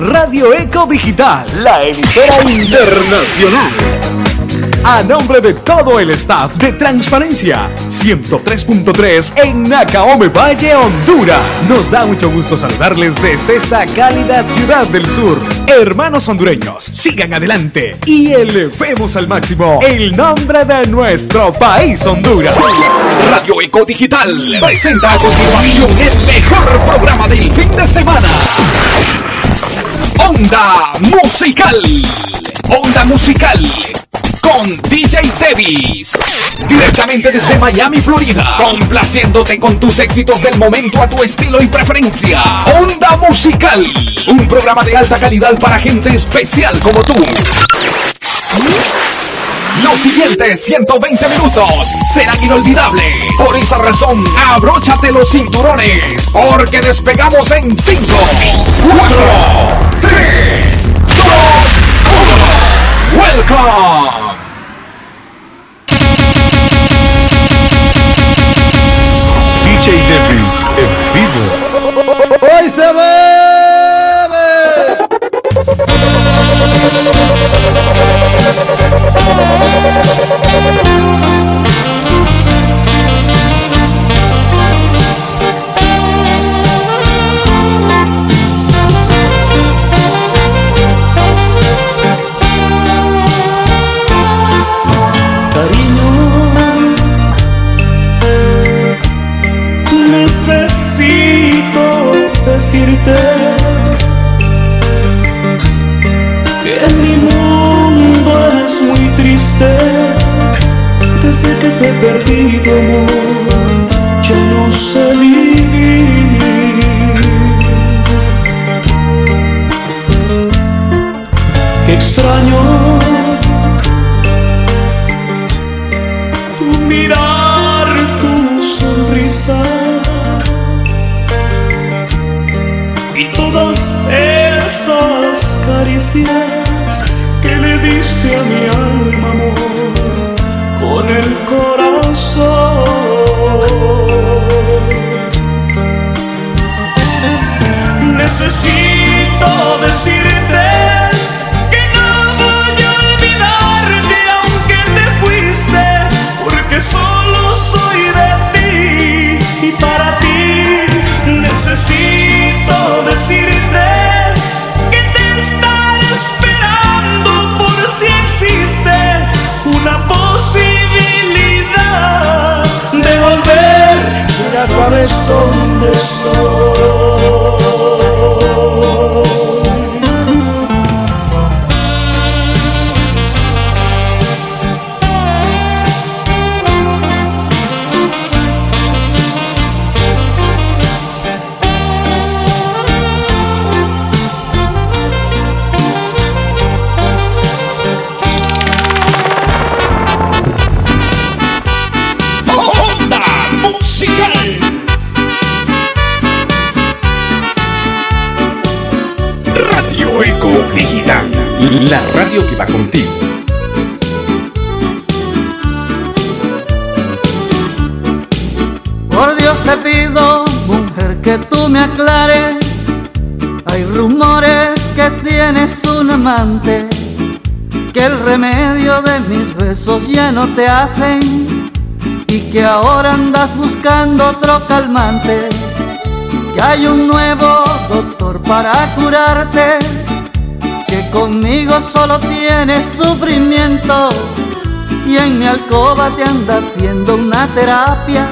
Radio Eco Digital, la emisora internacional. A nombre de todo el staff de Transparencia 103.3 en Nacaome Valle, Honduras. Nos da mucho gusto saludarles desde esta cálida ciudad del sur. Hermanos hondureños, sigan adelante y elevemos al máximo el nombre de nuestro país, Honduras. Radio Eco Digital presenta a continuación el mejor programa del fin de semana. Onda Musical. Onda Musical. Con DJ Davis. Directamente desde Miami, Florida. Complaciéndote con tus éxitos del momento a tu estilo y preferencia. Onda Musical. Un programa de alta calidad para gente especial como tú. Los siguientes 120 minutos serán inolvidables. Por esa razón, abróchate los cinturones, porque despegamos en 5, 4, 3, 2, 1. Welcome. DJ Davis en vivo. ¡Hoy se bebe! Perdido, amor. No te hacen y que ahora andas buscando otro calmante. Que hay un nuevo doctor para curarte, que conmigo solo tienes sufrimiento y en mi alcoba te anda haciendo una terapia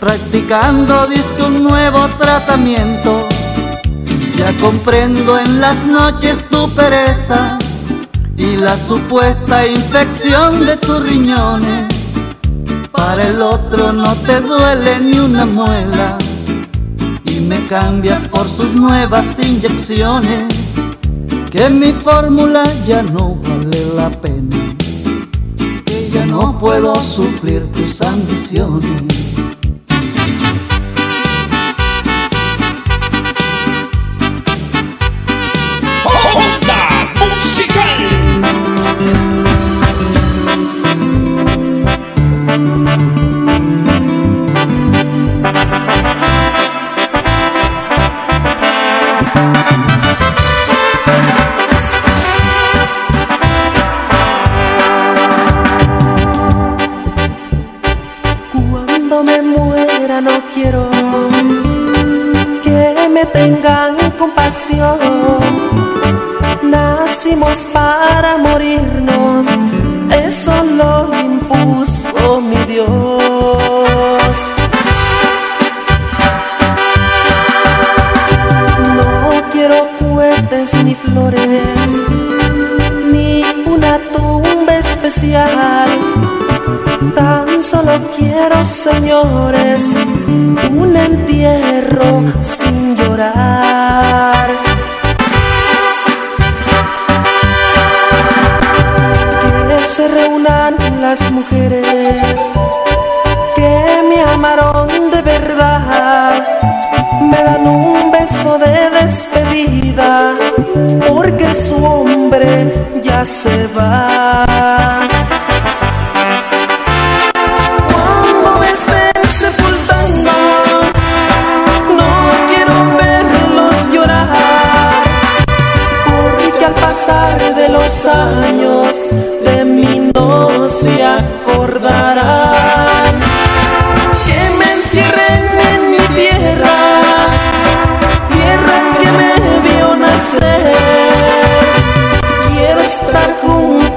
practicando disco un nuevo tratamiento. Ya comprendo en las noches tu pereza y la supuesta infección de tus riñones. Para el otro no te duele ni una muela y me cambias por sus nuevas inyecciones. Que mi fórmula ya no vale la pena, que ya no puedo suplir tus ambiciones.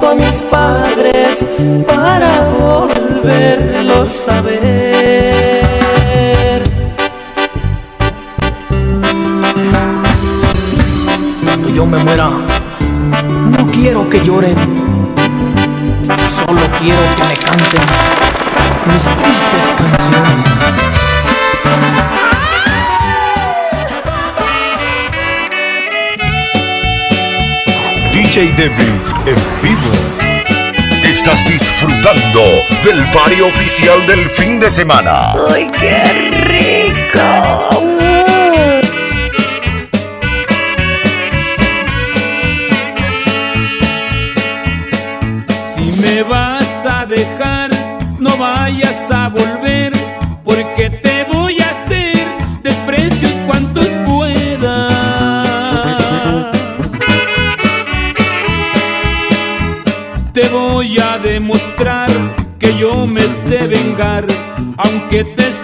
A mis padres para volverlos a ver. Cuando yo me muera quiero que lloren, solo quiero que me canten mis tristes canciones. DJ Davis en vivo. Estás disfrutando del party oficial del fin de semana. ¡Ay, qué rico! dejar, no vayas a volver, aunque te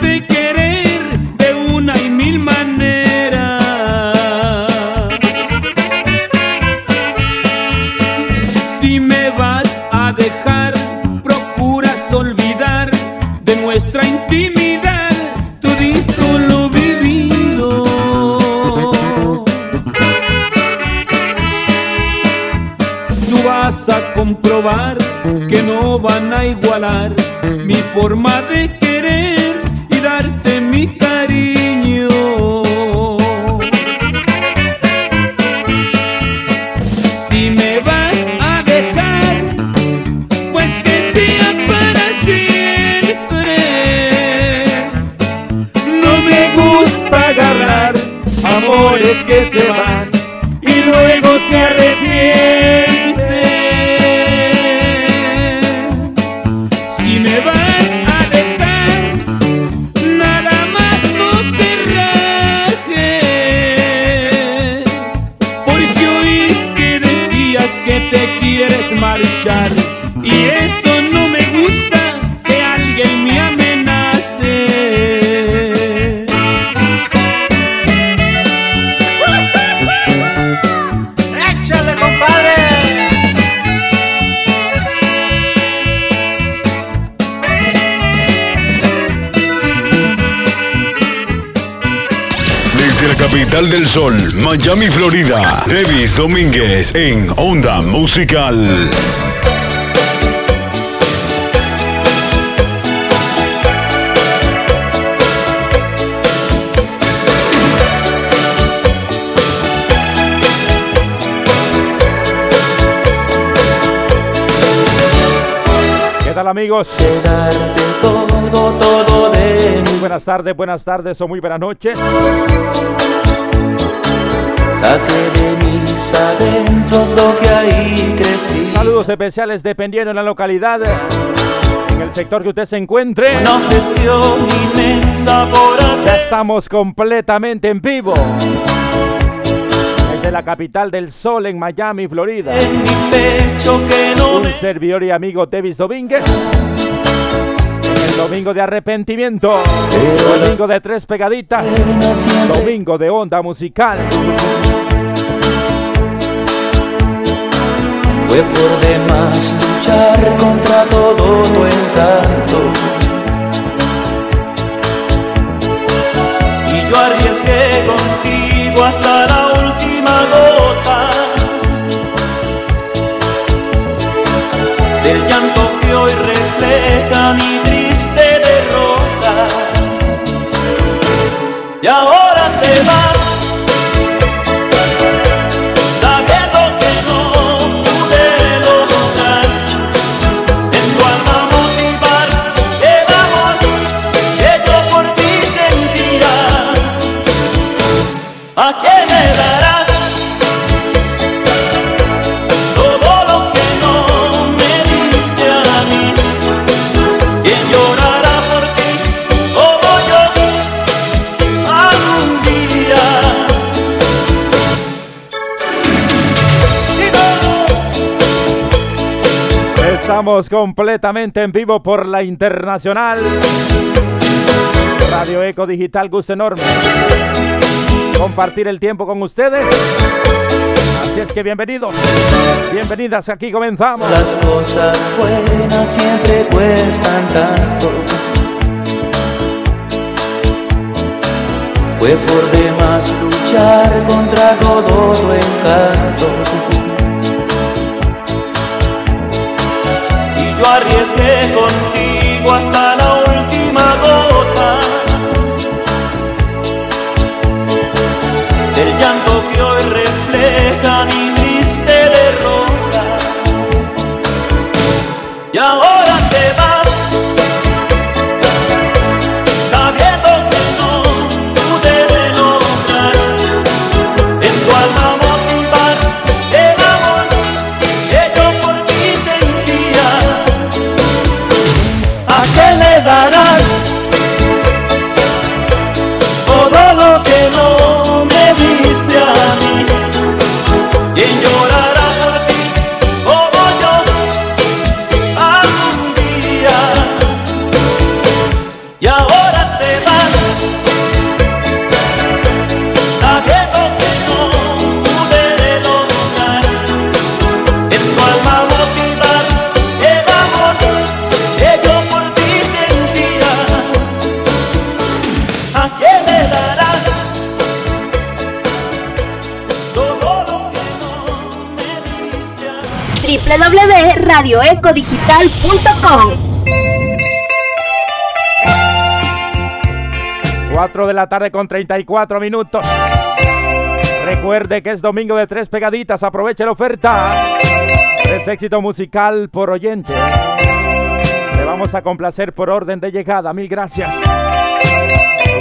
En Onda Musical. ¿Qué tal amigos? todo, todo de Muy buenas tardes, buenas tardes o muy buenas noches. De mis adentros lo que ahí crecí. Saludos especiales dependiendo de la localidad, en el sector que usted se encuentre. Una obsesión inmensa por hacer. Ya estamos completamente en vivo. Desde la capital del sol en Miami, Florida. En mi pecho que no Un servidor y amigo Davis Domínguez. Domingo de arrepentimiento. Domingo de tres pegaditas. Domingo de onda musical. Fue por demás luchar contra todo tu encanto. Y yo arriesgué contigo hasta la última gota. Del llanto que hoy refleja mi vida. Y ahora te vas. Estamos completamente en vivo por la Internacional. Radio Eco Digital, gusto enorme. Compartir el tiempo con ustedes. Así es que bienvenidos, bienvenidas, aquí comenzamos. Las cosas buenas siempre cuestan tanto. Fue por demás luchar contra todo tu encanto. Yo arriesgué contigo hasta la última gota del llanto que hoy refleja mi triste derrota. Y www.radioecodigital.com 4 de la tarde con 34 minutos. Recuerde que es domingo de tres pegaditas. Aproveche la oferta. Es éxito musical por oyente. Le vamos a complacer por orden de llegada. Mil gracias.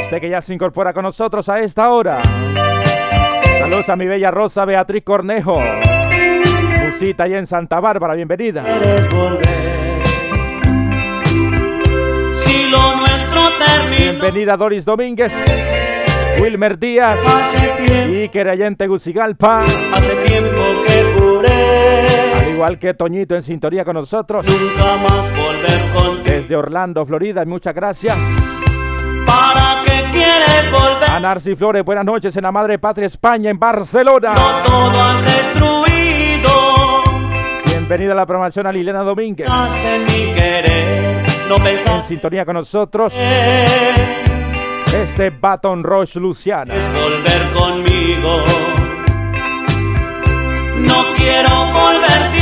Usted que ya se incorpora con nosotros a esta hora. Saludos a mi bella Rosa Beatriz Cornejo. Musita allá en Santa Bárbara. Bienvenida. quieres volver. Si lo nuestro Bienvenida Doris Domínguez. Wilmer Díaz. Iker allá en Tegucigalpa. hace tiempo que juré Al igual que Toñito en sintonía con nosotros. nunca más volver contigo. Desde Orlando, Florida. Muchas gracias. ¿Para qué quieres volver? A Narci Flores, buenas noches en la Madre Patria España, en Barcelona. No todo. Bienvenida a la programación a Liliana Domínguez. En sintonía con nosotros, este Baton Rouge Luciana. es volver conmigo. No quiero volverte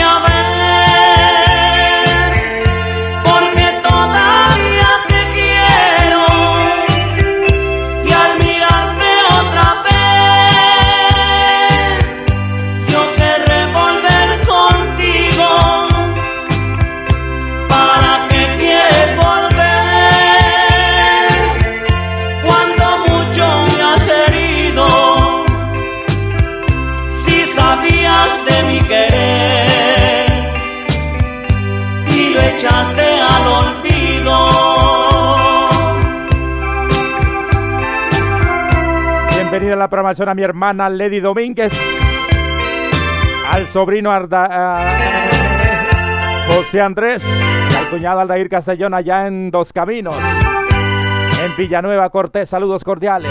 Bienvenida a la programación a mi hermana Lady Domínguez. Al sobrino José Andrés. Al cuñado Aldair Castellón allá en Dos Caminos. En Villanueva Cortés, saludos cordiales.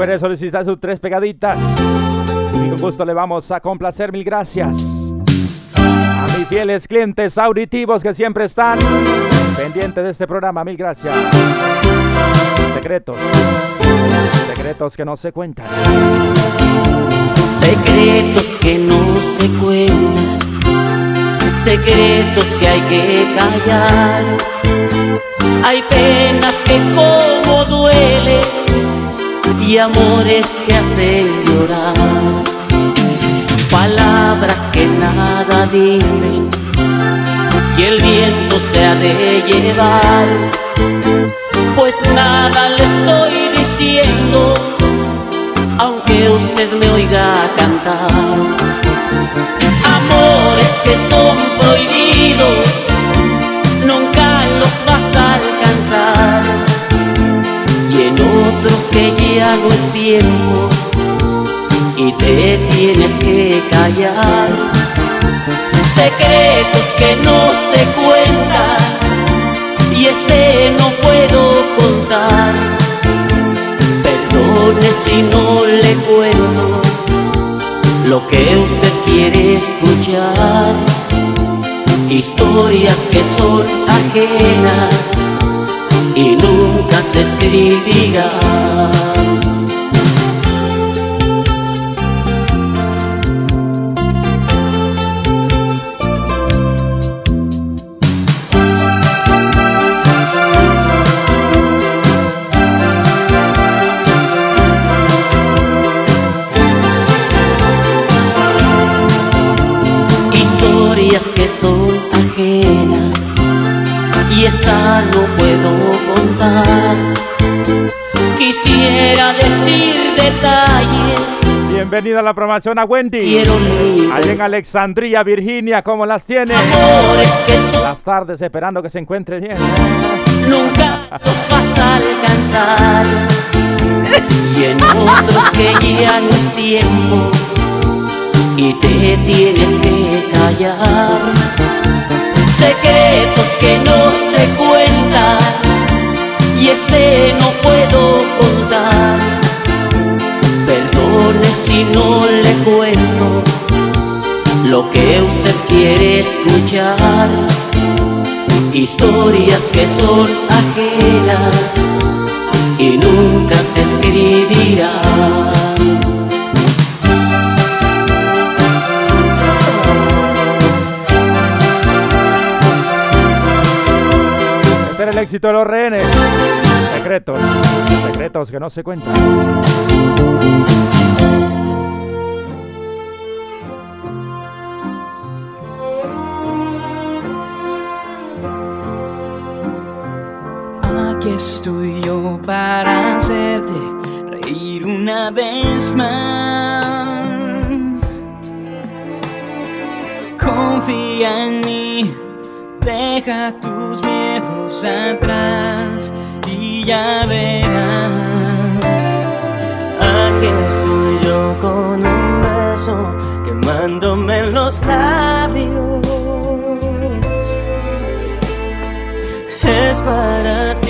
Recuerde solicitar sus tres pegaditas. Y con gusto le vamos a complacer. Mil gracias. A mis fieles clientes auditivos que siempre están pendientes de este programa. Mil gracias. Secretos. Secretos que no se cuentan. Secretos que no se cuentan. Secretos que hay que callar. Hay penas que como y amores que hacen llorar. Palabras que nada dicen y el viento se ha de llevar. Pues nada le estoy diciendo, aunque usted me oiga cantar. No es tiempo y te tienes que callar. Secretos que no se cuentan y este no puedo contar. Perdone si no le cuento lo que usted quiere escuchar. Historias que son ajenas y nunca se escribirán. Bienvenida a la programación a Wendy. Allá en Alexandria, Virginia, ¿cómo las tiene? Las tardes esperando que se encuentre bien. nunca los vas a alcanzar. Y en otros que ya no es tiempo y te tienes que callar. Secretos que no se cuentan y este no puedo contar. Si no le cuento lo que usted quiere escuchar. Historias que son ajenas y nunca se escribirán. Era el éxito de los rehenes. Secretos. Secretos que no se cuentan. Aquí estoy yo para hacerte reír una vez más. Confía en mí, deja tus miedos atrás y ya verás. Aquí estoy yo con un beso quemándome en los labios. Es para ti,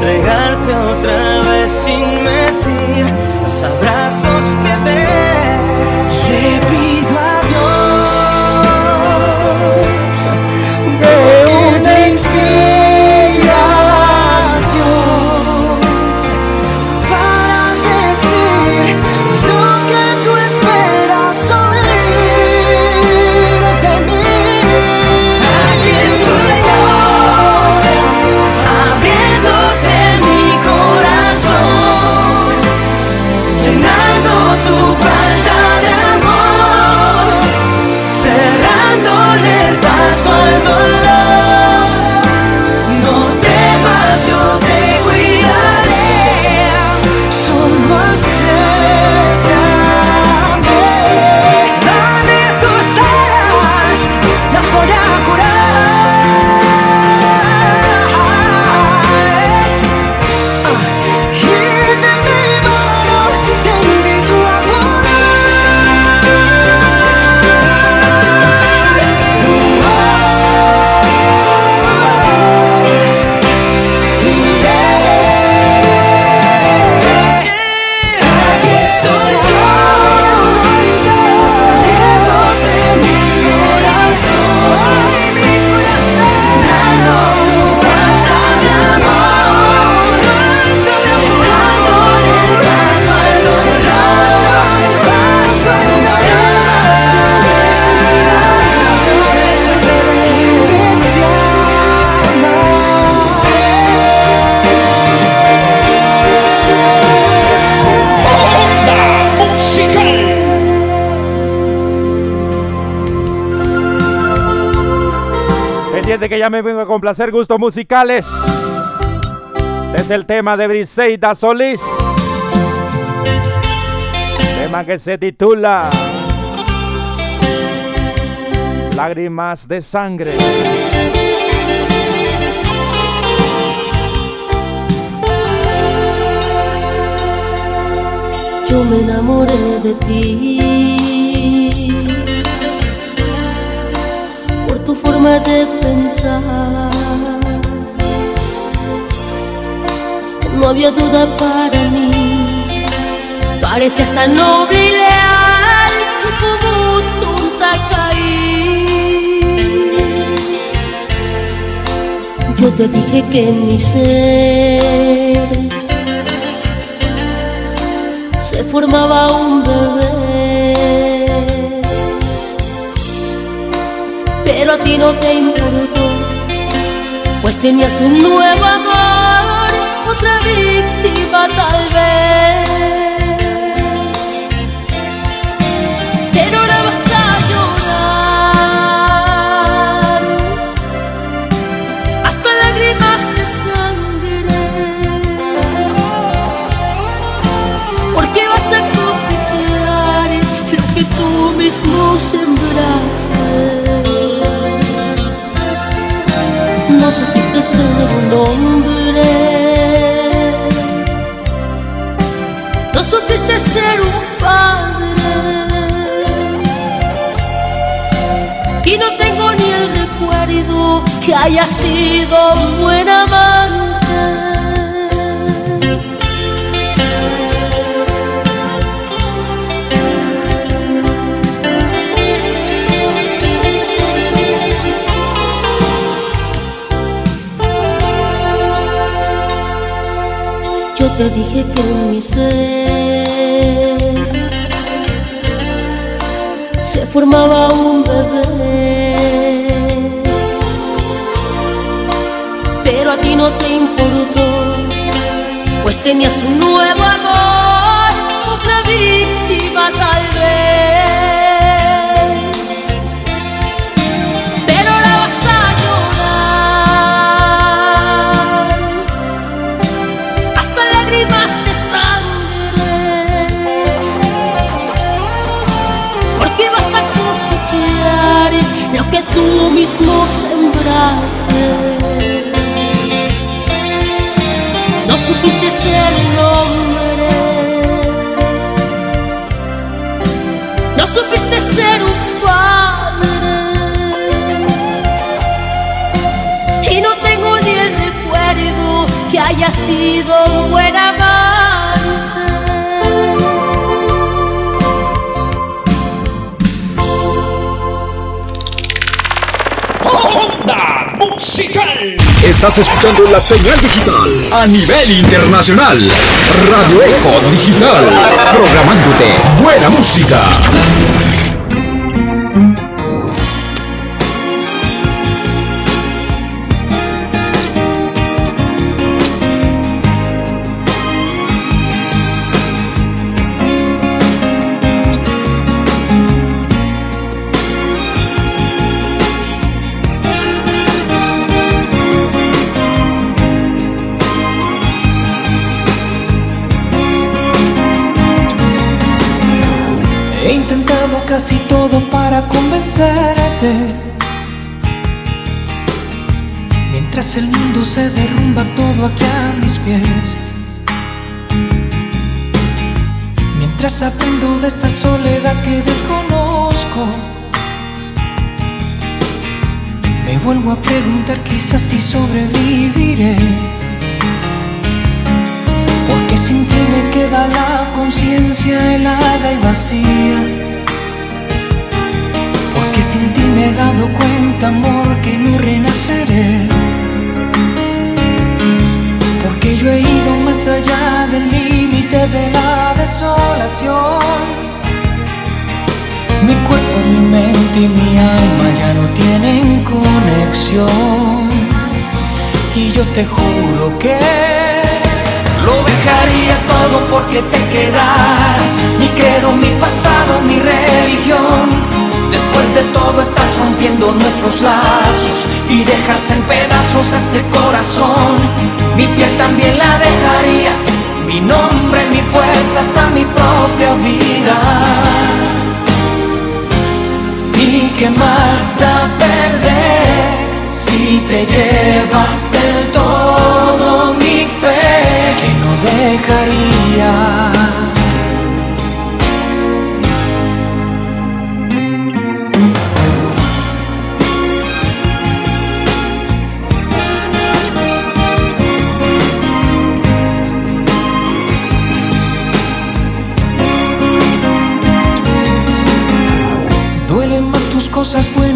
entregarte otra vez sin medir los abrazos que te le pido a Dios Que ya me vengo a complacer gustos musicales. Es el tema de Briseida Solís. Tema que se titula Lágrimas de sangre. Yo me enamoré de ti forma de pensar. No había duda para mí, parecías tan noble y leal como tonta caí. Yo te dije que en mi ser se formaba un bebé. Pero a ti no te importó, pues tenías un nuevo amor, otra víctima tal vez. Ser un hombre, no supiste ser un padre, y no tengo ni el recuerdo que haya sido un buen amante. Te dije que en mi ser se formaba un bebé, pero a ti no te importó, pues tenías un nuevo amor, mismo sembraste. No supiste ser un hombre, no supiste ser un padre. Y no tengo ni el recuerdo que haya sido bueno. Musical. Estás escuchando la señal digital a nivel internacional. Radio Eco Digital. Programándote buena música. Mientras aprendo de esta soledad que desconozco. Me vuelvo a preguntar quizás si sobreviviré. Porque sin ti me queda la conciencia helada y vacía sin ti me he dado cuenta, amor, que no renaceré. Yo he ido más allá del límite de la desolación. Mi cuerpo, mi mente y mi alma ya no tienen conexión. Y yo te juro que lo dejaría todo porque te quedaras. Mi credo, mi pasado, mi religión Después de todo estás rompiendo nuestros lazos y dejas en pedazos este corazón. Mi piel también la dejaría, mi nombre, mi fuerza, hasta mi propia vida. ¿Y qué más da perder si te llevas del todo mi fe que no dejaría?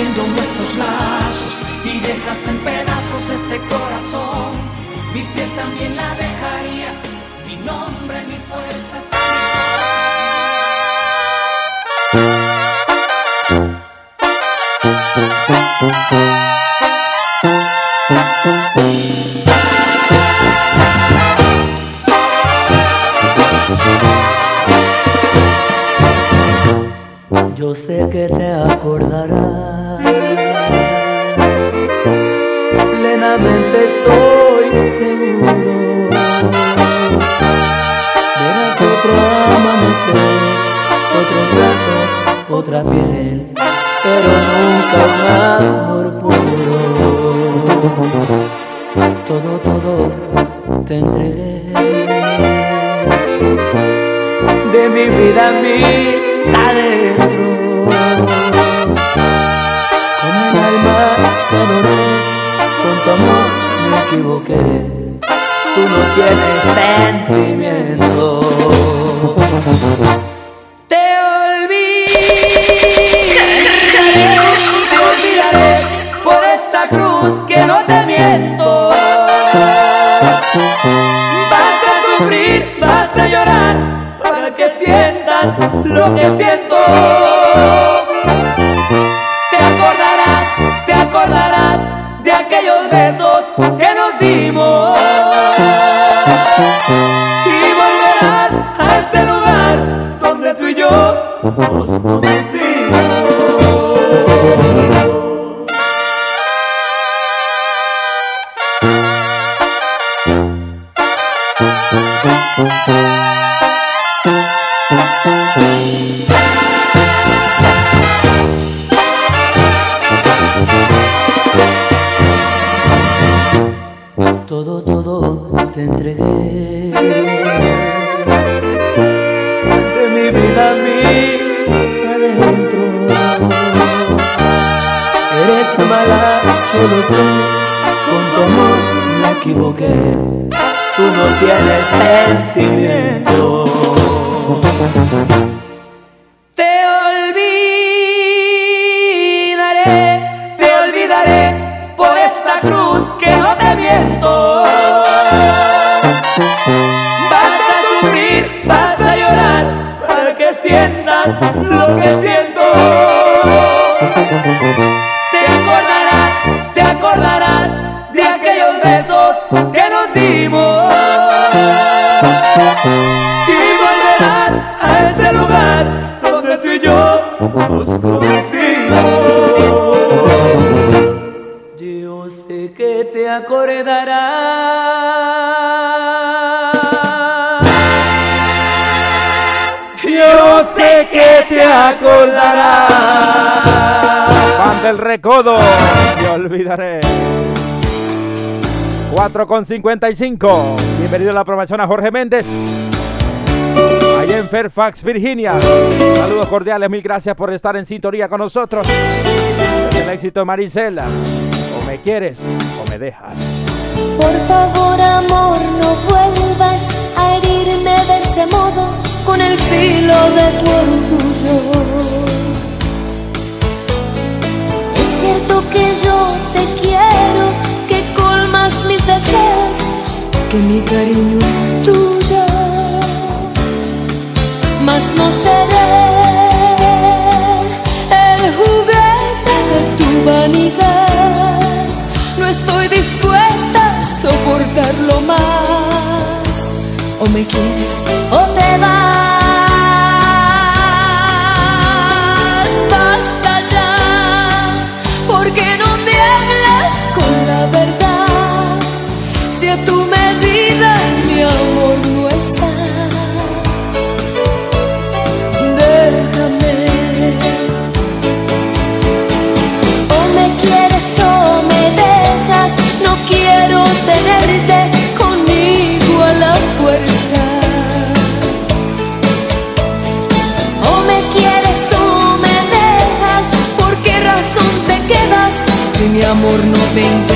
estás rompiendo nuestros te entregué. codo. Te olvidaré. 4 con 55. Bienvenido a la promoción a Jorge Méndez. Allá en Fairfax, Virginia. Saludos cordiales, mil gracias por estar en sintonía con nosotros. El éxito de Marisela. O me quieres o me dejas. Por favor, amor, no vuelvas a herirme de ese modo con el filo de tu orgullo cierto que yo te quiero, que colmas mis deseos, que mi cariño es tuyo, mas no seré el juguete de tu vanidad. No estoy dispuesta a soportarlo más, o me quieres o te vas. bem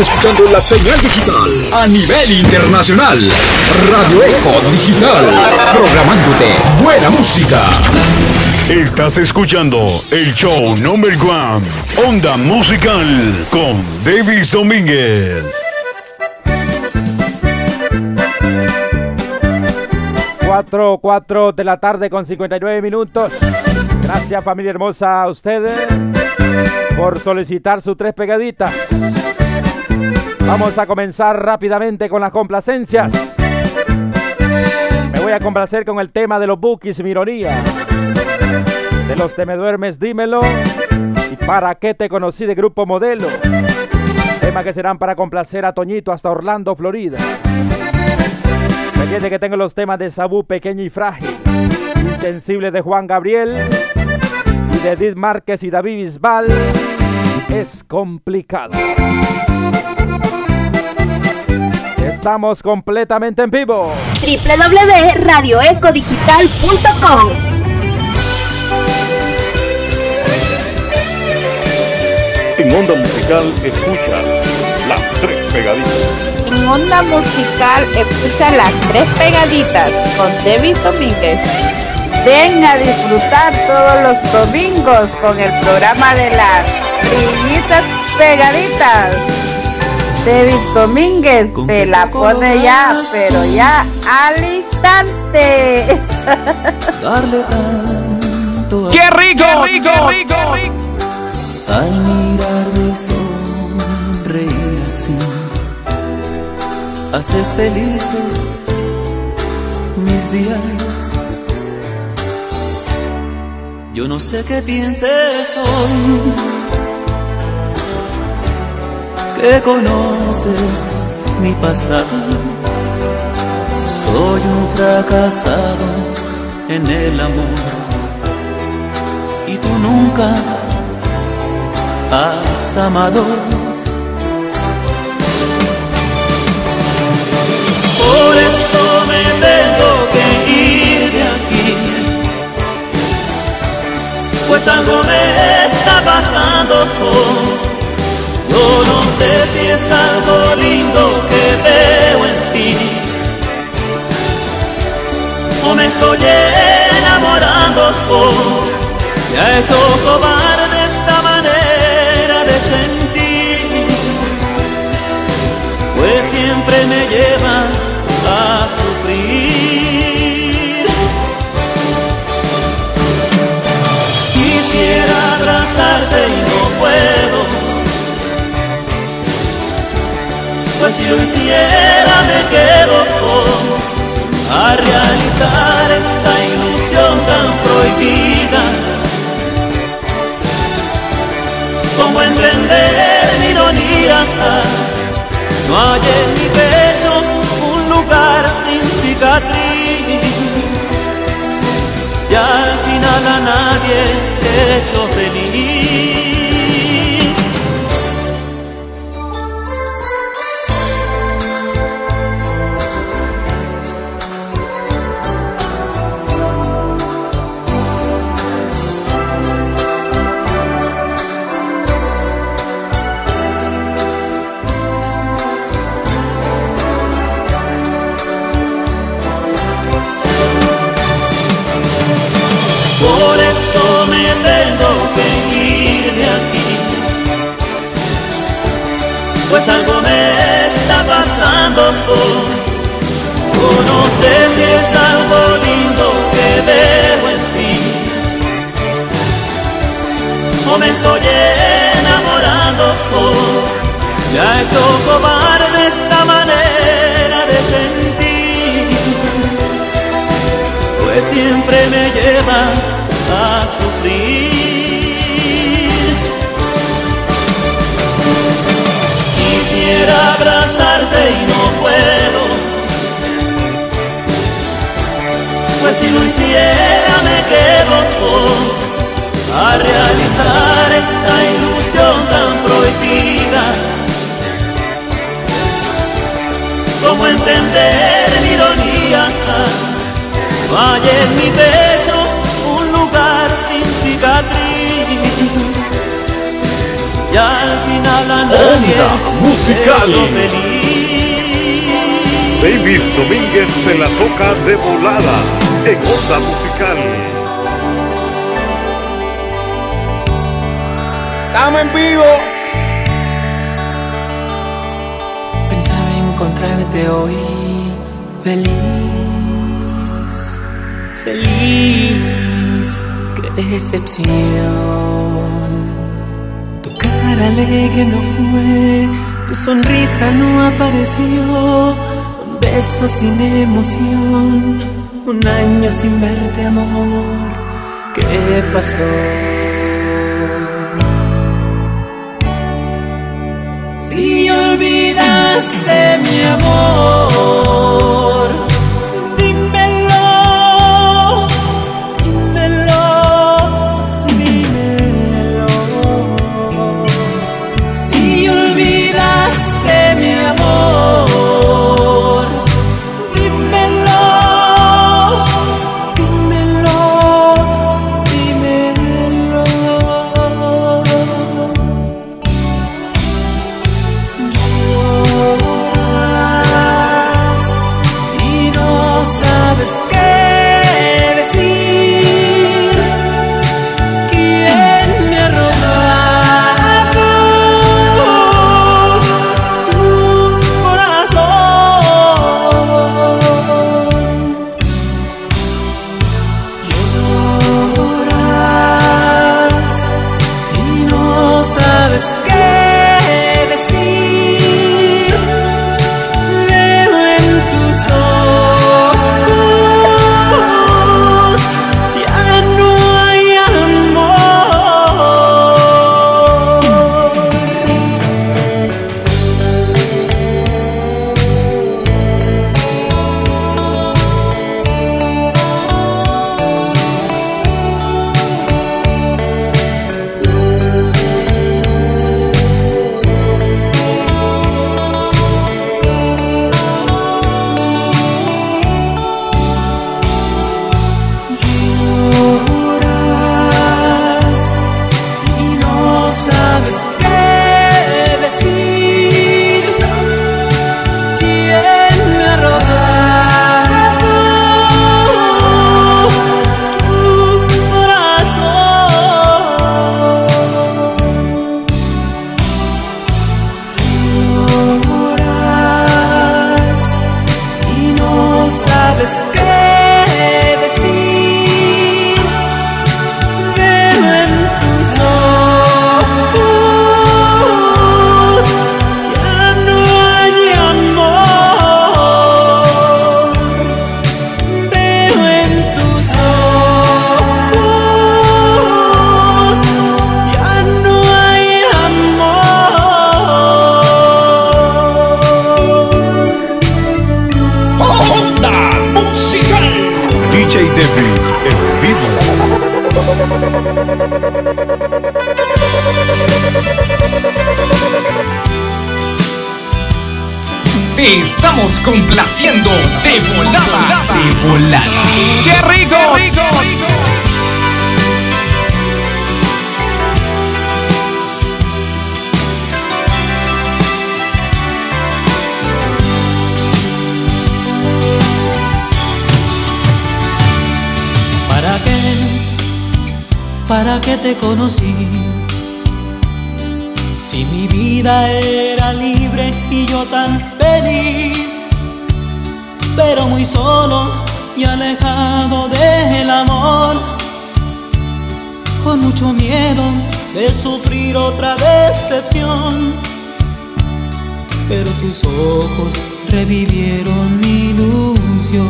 escuchando la señal digital a nivel internacional. Radio Eco Digital, programándote buena música. Estás escuchando el show number one, Onda Musical, con Davis Domínguez. 4, 4 de la tarde con 59 minutos. Gracias familia hermosa a ustedes por solicitar sus tres pegaditas. Vamos a comenzar rápidamente con las complacencias. Me voy a complacer con el tema de los bookies, mi ironía. De los Te me duermes, dímelo. Y para qué te conocí de Grupo Modelo. Temas que serán para complacer a Toñito hasta Orlando, Florida. Pendiente que tengo los temas de Sabú Pequeño y Frágil. Insensible de Juan Gabriel. Y de Edith Márquez y David Bisbal. Es complicado. Estamos completamente en vivo. www.radioecodigital.com En Onda Musical escucha las tres pegaditas. En Onda Musical escucha las tres pegaditas con David Domínguez. Ven a disfrutar todos los domingos con el programa de las brillitas pegaditas. David Domínguez te la pone ya, pero ya al instante. Darle tanto ¡Qué rico! ¡Qué rico! rico, rico! Al mirarme sonreír así, haces felices mis días. Yo no sé qué pienses hoy, que conoces mi pasado. Soy un fracasado en el amor y tú nunca has amado. Por eso me tengo que ir de aquí, pues algo me está pasando. Yo no sé si es algo lindo que veo en ti, o me estoy enamorando. Me ha hecho cobarde esta manera de sentir, pues siempre me lleva hiciera me quedo a realizar esta ilusión tan prohibida. Cómo entender mi ironía. No hay en mi pecho un lugar sin cicatriz. Y al final a nadie he hecho feliz. Pues algo me está pasando. Yo no sé si es algo lindo que veo en ti, o me estoy enamorando. Me ha hecho cobarde esta manera de sentir pues siempre me lleva a sufrir. Abrazarte y no puedo, pues si lo hiciera me quedo a realizar esta ilusión tan prohibida. ¿Cómo entender mi ironía? Hay en mi pecho regala nadie. musical. Davis Domínguez se la toca de volada en Onda Musical. Estamos en vivo. Pensaba encontrarte hoy feliz, feliz. Qué decepción. Alegre no fue, tu sonrisa no apareció. Un beso sin emoción, un año sin verte, amor. ¿Qué pasó? Si olvidaste mi amor, DJ Davis en vivo. Te estamos complaciendo de volada. De volada. ¡Qué rico! ¿Para ¿Para qué te conocí? Si mi vida era libre y yo tan feliz, pero muy solo y alejado del amor, con mucho miedo de sufrir otra decepción. Pero tus ojos revivieron mi ilusión.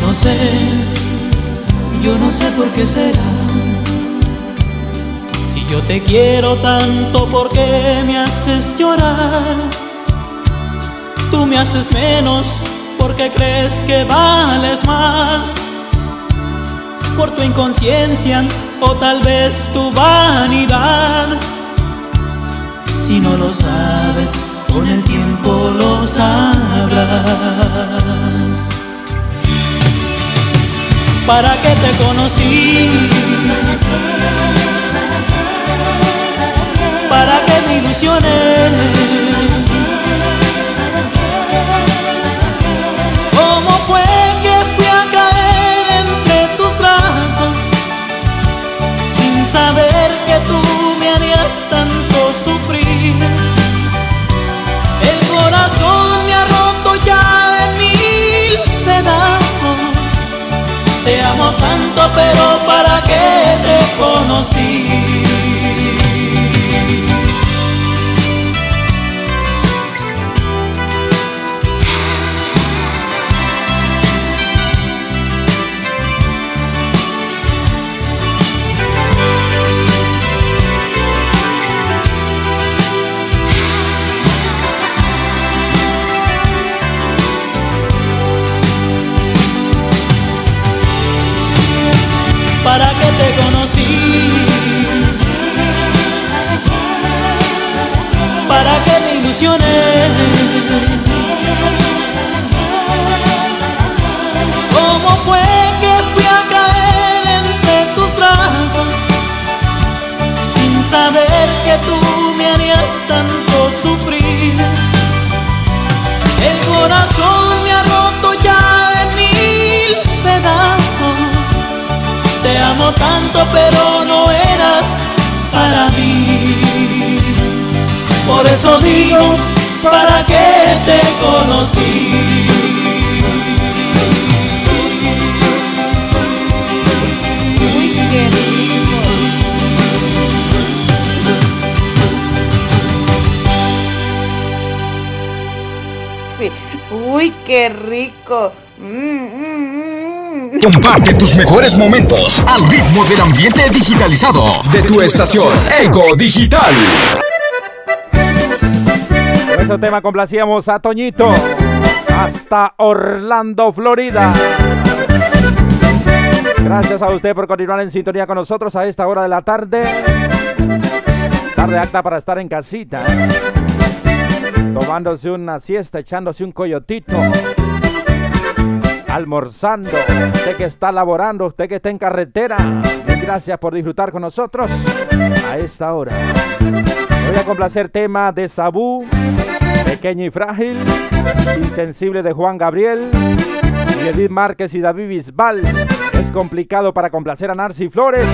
No sé, yo no sé por qué será. Si yo te quiero tanto, ¿por qué me haces llorar? Tú me haces menos porque crees que vales más. Por tu inconsciencia o tal vez tu vanidad. Si no lo sabes, con el tiempo lo sabrás para que te conocí. Para que me ilusioné. ¿Cómo fue que fui a caer entre tus brazos sin saber que tú me harías tanto sufrir? Te amo tanto, pero ¿para qué te conocí? Tanto sufrir? El corazón me ha roto ya en mil pedazos. Te amo tanto, pero no eras para mí. Por eso digo, ¿para qué te conocí? Uy, qué rico. Mm, mm, mm. Comparte tus mejores momentos al ritmo del ambiente digitalizado de tu estación Ego Digital. Con este tema complacíamos a Toñito hasta Orlando, Florida. Gracias a usted por continuar en sintonía con nosotros a esta hora de la tarde. Tarde acta para estar en casita. Tomándose una siesta, echándose un coyotito. Almorzando. Usted que está laborando, usted que está en carretera. Gracias por disfrutar con nosotros a esta hora. Voy a complacer tema de Sabú, Pequeño y Frágil, Insensible de Juan Gabriel, y Edith Márquez y David Bisbal. Es complicado para complacer a Narci Flores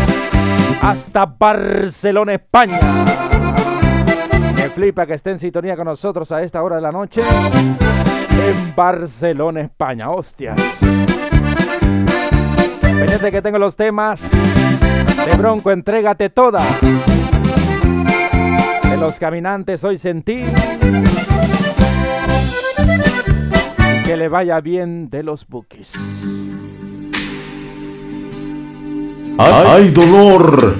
hasta Barcelona, España. Flipa que esté en sintonía con nosotros a esta hora de la noche en Barcelona, España. Hostias. Pendiente que tengo los temas de Bronco, entrégate toda. De los caminantes hoy sentí. Que le vaya bien de los bookies. ¡Ay, dolor!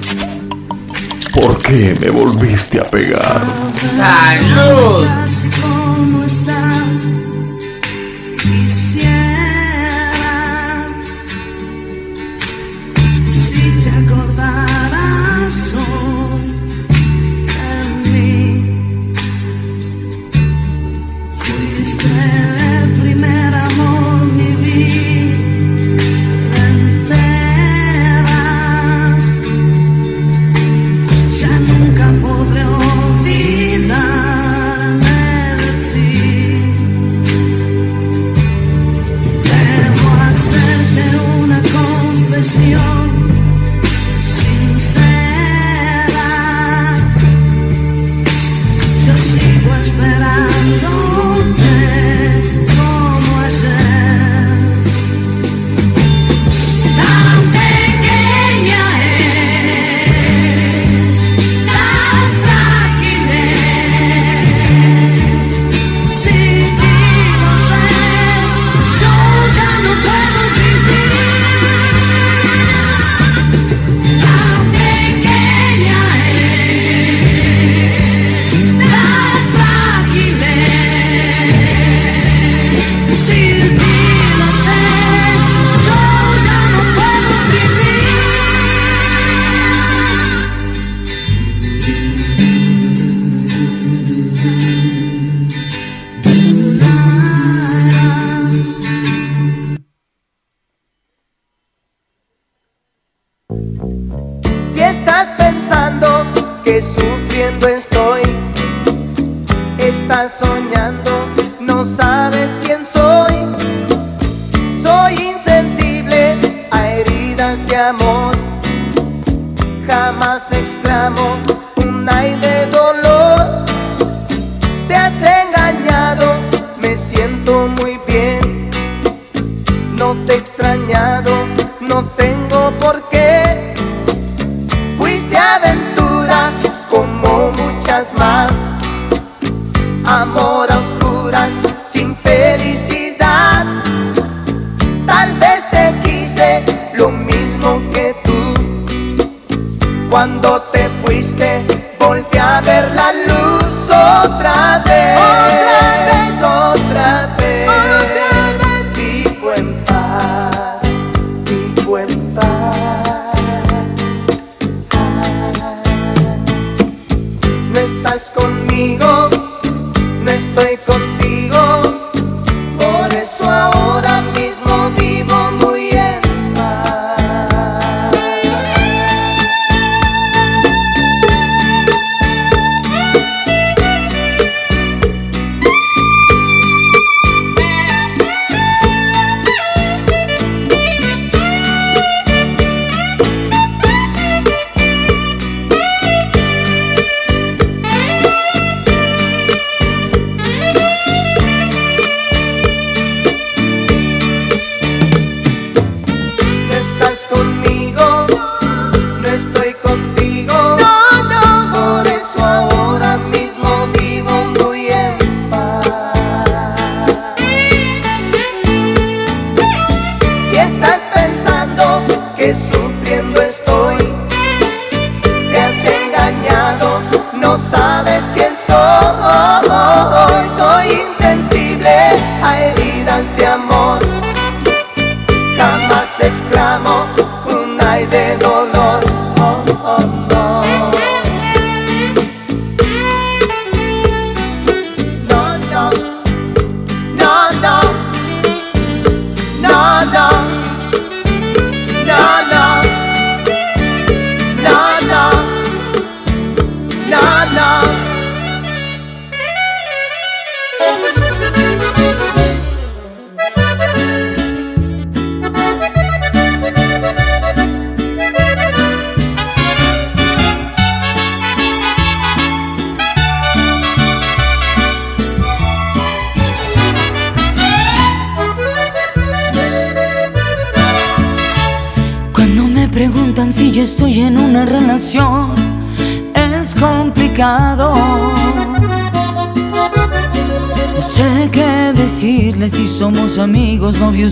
¿Por qué me volviste a pegar? ¡Salud! sufriendo estoy. Estás soñando, no sabes quién soy. Soy insensible a heridas de amor. Jamás exclamo un aire de dolor. Te has engañado, me siento muy bien. No te he extrañado.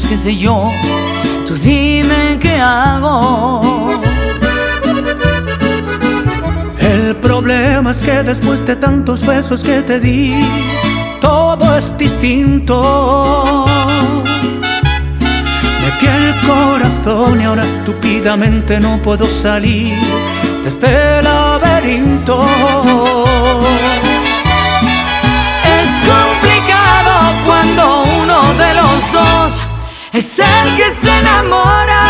qué sé yo, tú dime qué hago. El problema es que después de tantos besos que te di, todo es distinto. Metí el corazón y ahora estúpidamente no puedo salir de este laberinto. es el que se enamora.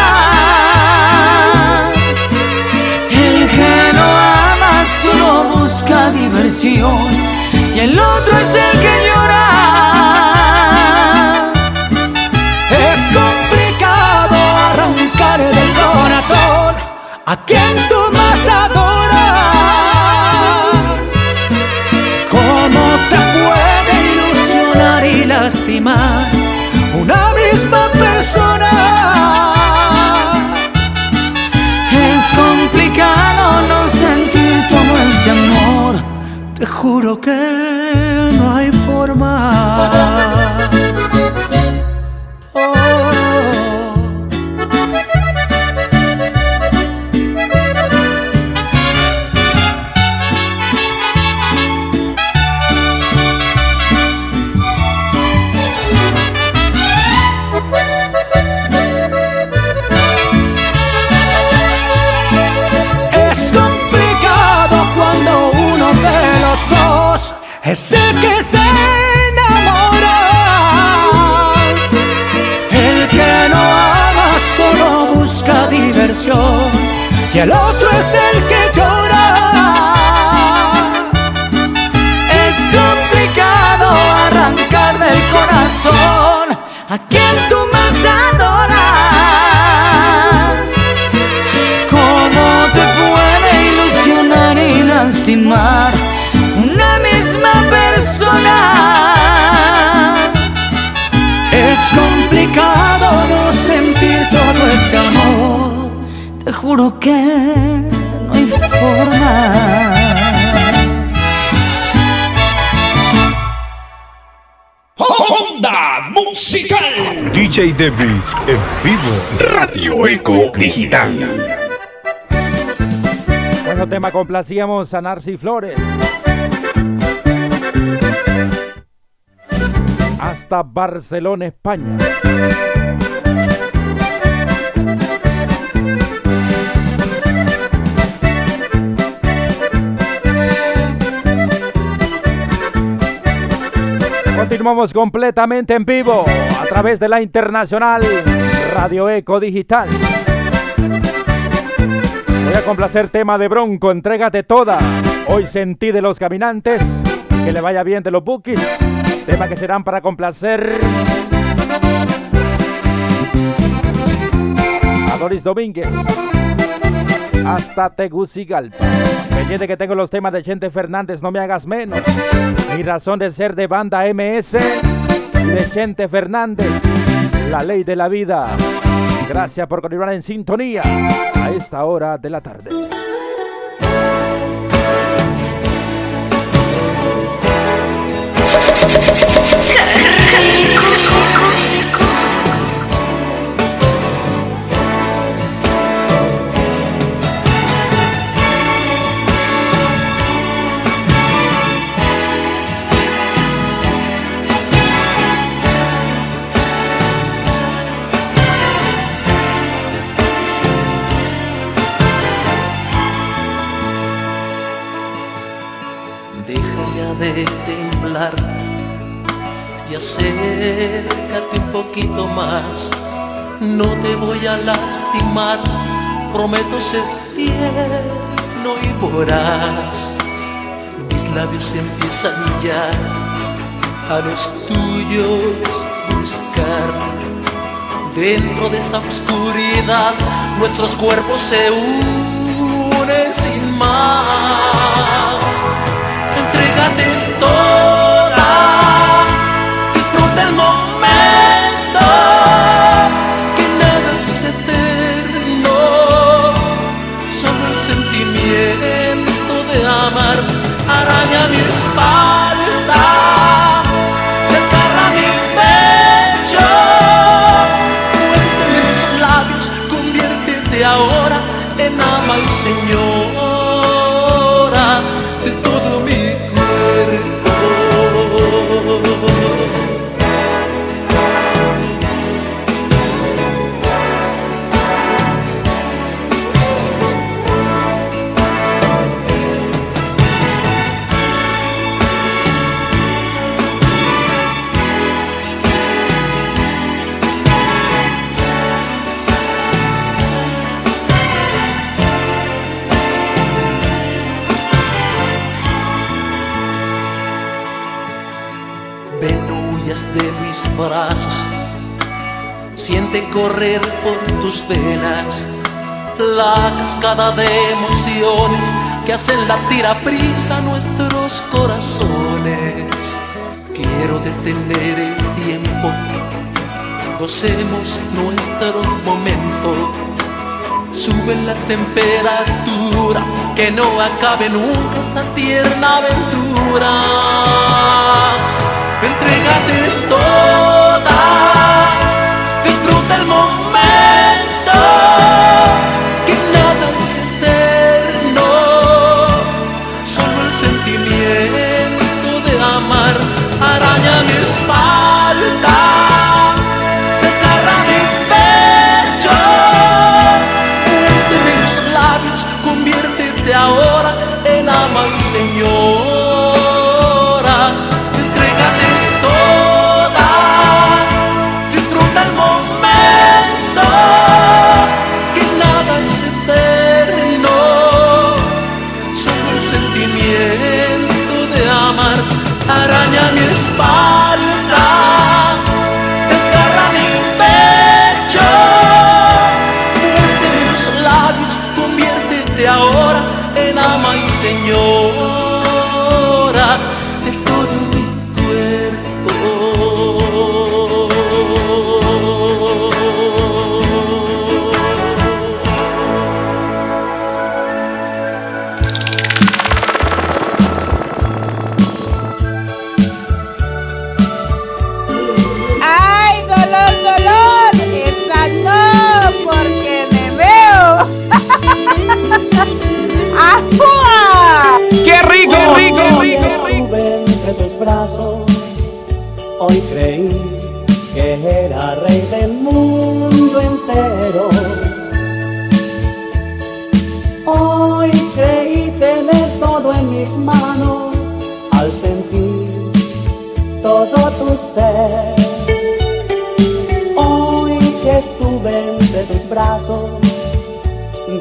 El que no ama solo busca diversión y el otro es el que llora. Es complicado arrancar del corazón a quien tú es el que llora. Es complicado arrancar del corazón a quien tú más adoras. ¿Cómo te puede ilusionar y lastimar una misma persona? Es complicado no sentir todo este amor. Te juro que forma. Onda Musical. DJ Davis en vivo. Radio Eco Digital. Bueno, tema complacíamos a Narci Flores. Hasta Barcelona, España. Continuamos completamente en vivo a través de la internacional Radio Eco Digital. Voy a complacer tema de Bronco, entrégate toda. Hoy sentí de los caminantes, que le vaya bien de los bookies. Tema que serán para complacer a Doris Domínguez hasta Tegucigalpa. Pendiente que tengo los temas de Chente Fernández, no me hagas menos. Mi razón de ser de banda MS y de Chente Fernández, la ley de la vida. Gracias por continuar en sintonía a esta hora de la tarde. Acércate un poquito más. No te voy a lastimar, prometo ser tierno y voraz. Mis labios empiezan ya a los tuyos buscar. Dentro de esta oscuridad, nuestros cuerpos se unen sin más. Entrégate toda, disfruta el siente correr por tus venas la cascada de emociones que hacen latir a nuestros corazones. Quiero detener el tiempo, gocemos nuestro momento. Sube la temperatura, que no acabe nunca esta tierna aventura. Entrégate toda, ahora en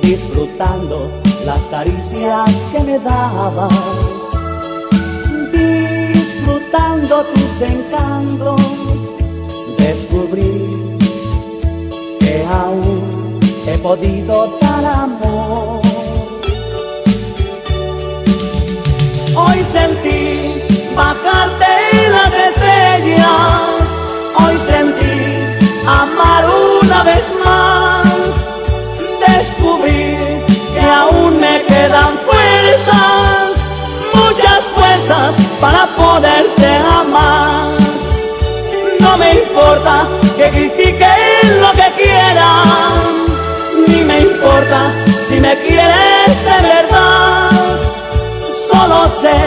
disfrutando las caricias que me dabas, disfrutando tus encantos, descubrí que aún he podido dar amor. Hoy sentí bajarte las estrellas, hoy sentí para poderte amar. No me importa que critiquen lo que quieran, ni me importa si me quieres de verdad. Solo sé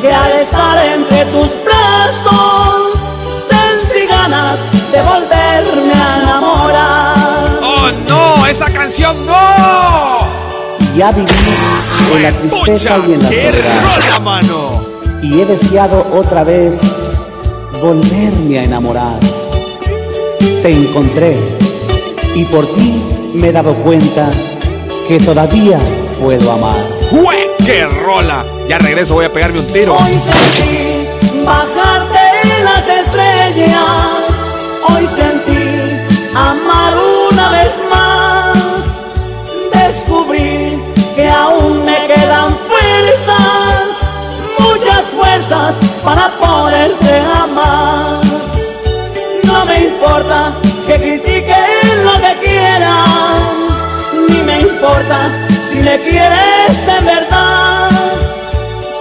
que al estar entre tus brazos sentí ganas de volverme a enamorar. ¡Oh, no! ¡Esa canción no! Y ha vivido en la tristeza y en la ¡Qué soledad. mano! Y he deseado otra vez volverme a enamorar. Te encontré y por ti me he dado cuenta que todavía puedo amar. ¡Jue! ¡Qué rola! Ya regreso, voy a pegarme un tiro. Hoy sentí bajarte las estrellas, hoy sentí amar una vez más, para poderte amar. No me importa que critiquen lo que quieran, ni me importa si me quieres en verdad.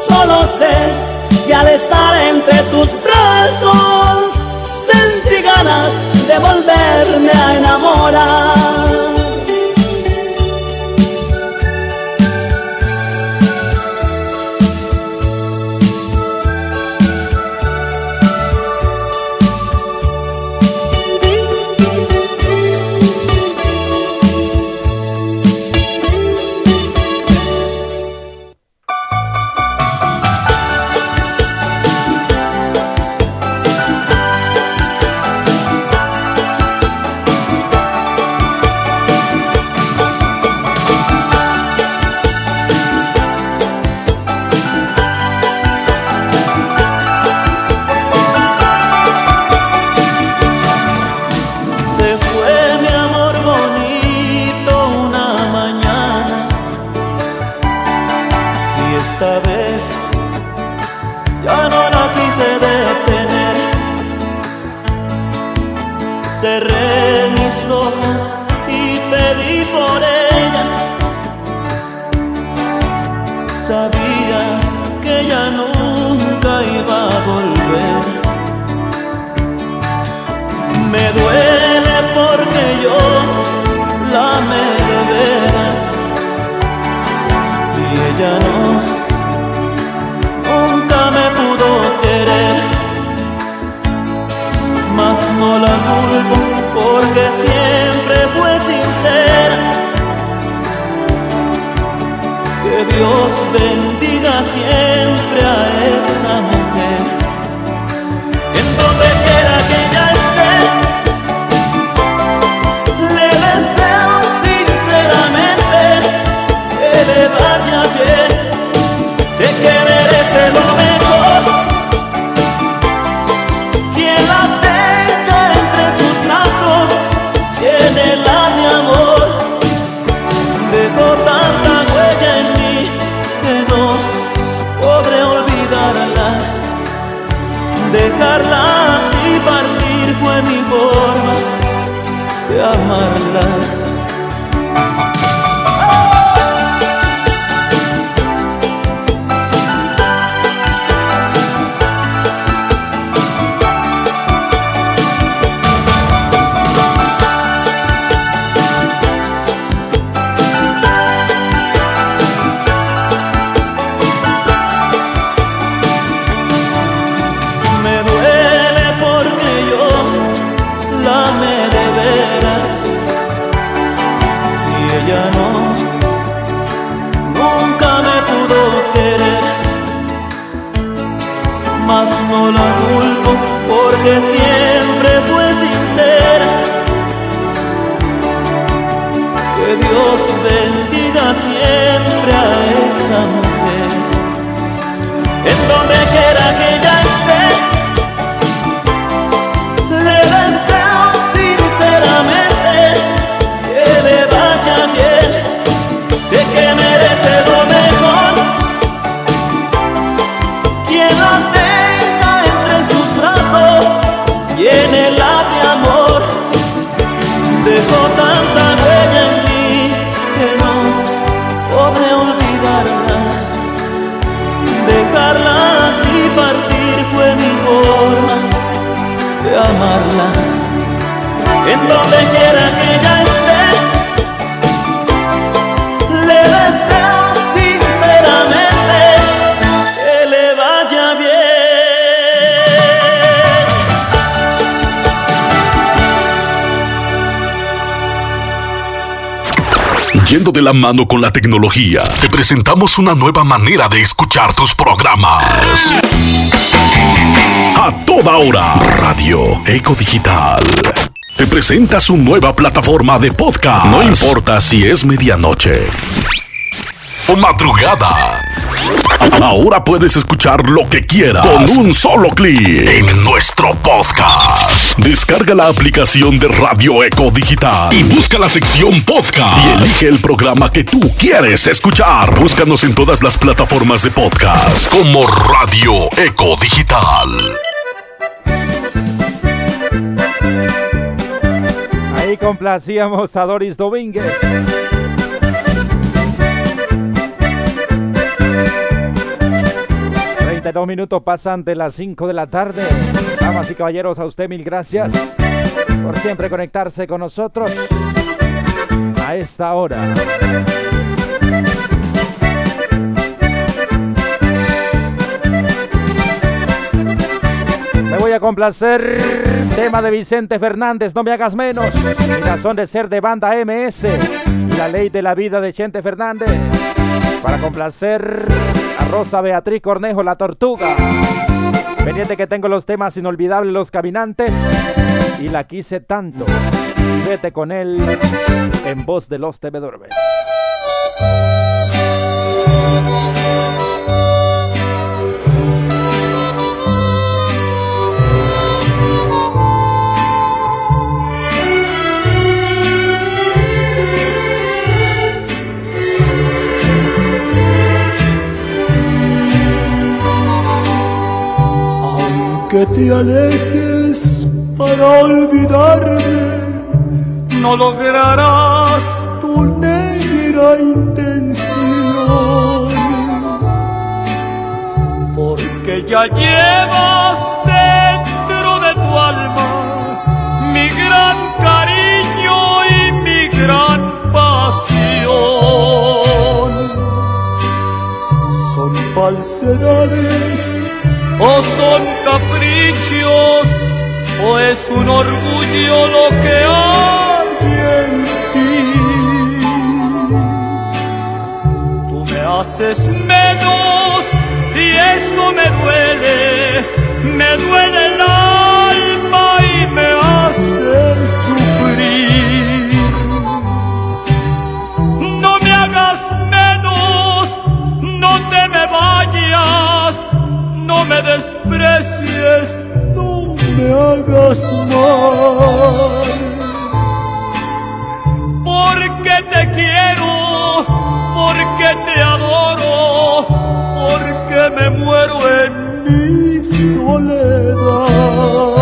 Solo sé que al estar entre tus brazos sentí ganas de volverme a enamorar. Mano con la tecnología, te presentamos una nueva manera de escuchar tus programas. A toda hora, Radio Eco Digital. Te presenta su nueva plataforma de podcast. No importa si es medianoche o madrugada. Ahora puedes escuchar lo que quieras con un solo clic en nuestro podcast. Descarga la aplicación de Radio Eco Digital y busca la sección podcast y elige el programa que tú quieres escuchar. Búscanos en todas las plataformas de podcast como Radio Eco Digital. Ahí complacíamos a Doris Domínguez. Dos minutos pasan de las 5 de la tarde. Damas y caballeros, a usted mil gracias por siempre conectarse con nosotros a esta hora. Me voy a complacer. Tema de Vicente Fernández, no me hagas menos. Mi razón de ser de banda MS. La ley de la vida de Chente Fernández. Para complacer Rosa Beatriz Cornejo, la tortuga. Pendiente que tengo los temas inolvidables, los caminantes. Y la quise tanto. Vete con él en voz de los TV que te alejes para olvidarme, no lograrás tu negra intención, porque ya llevas dentro de tu alma mi gran cariño y mi gran pasión. Son falsedades o son caprichos o es un orgullo lo que hay en ti. Tú me haces menos y eso me duele, me duele el desprecies, no me hagas mal. Porque te quiero, porque te adoro, porque me muero en mi soledad.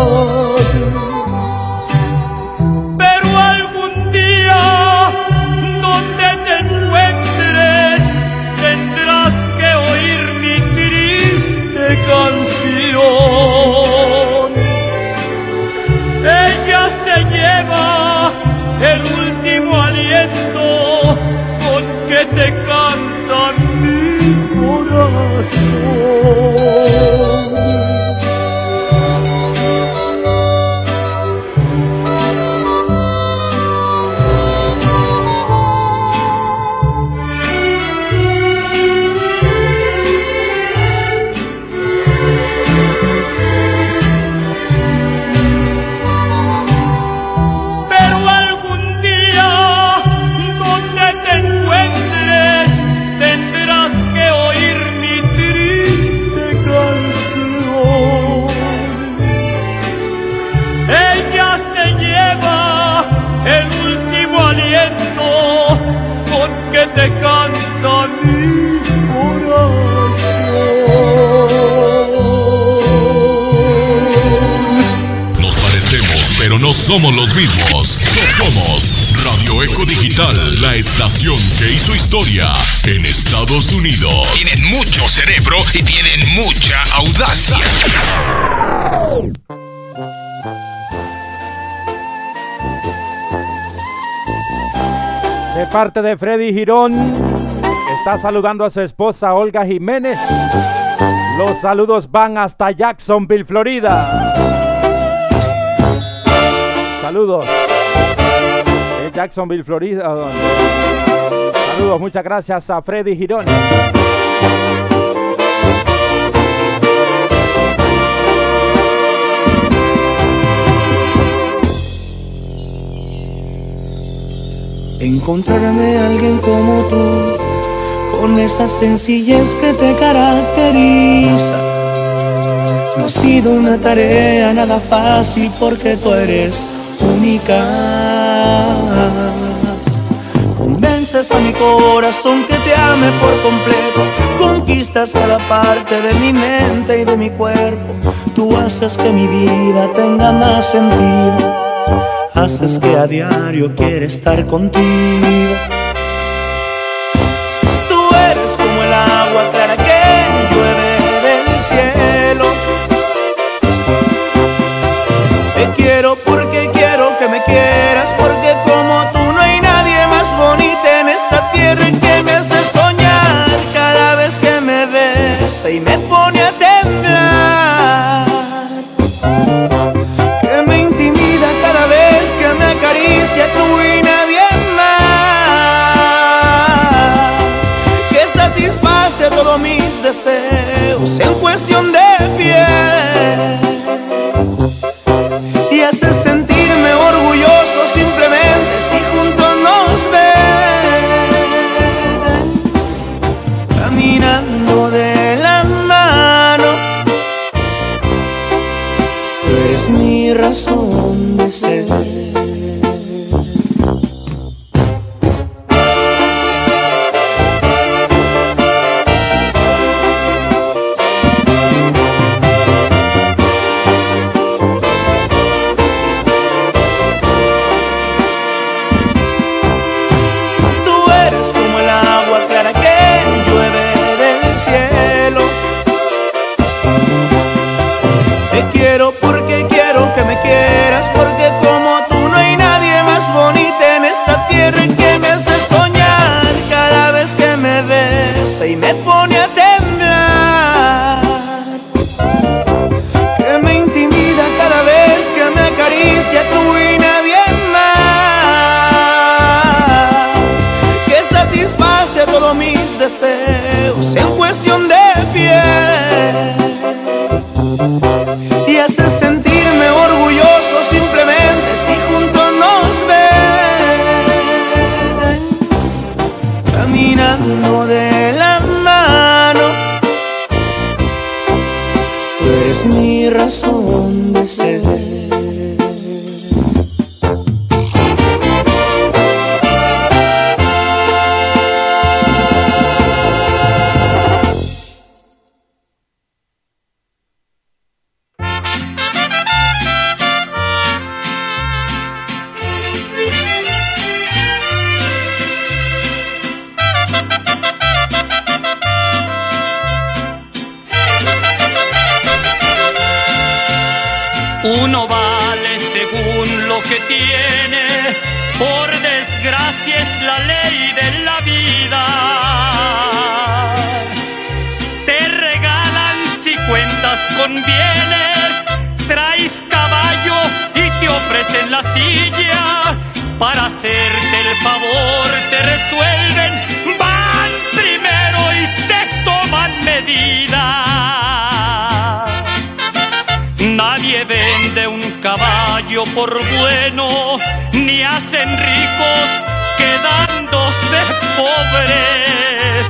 Somos los mismos. So- Somos Radio Eco Digital, la estación que hizo historia en Estados Unidos. Tienen mucho cerebro y tienen mucha audacia. De parte de Freddy Girón, que está saludando a su esposa Olga Jiménez. Los saludos van hasta Jacksonville, Florida. Saludos. De Jacksonville, Florida. Saludos, muchas gracias a Freddy Girón. Encontrarme a alguien como tú, con esa sencillez que te caracteriza. No ha sido una tarea nada fácil porque tú eres única. Convences a mi corazón que te ame por completo. Conquistas cada parte de mi mente y de mi cuerpo. Tú haces que mi vida tenga más sentido. Haces que a diario quiera estar contigo. Y me ni hacen ricos quedándose pobres.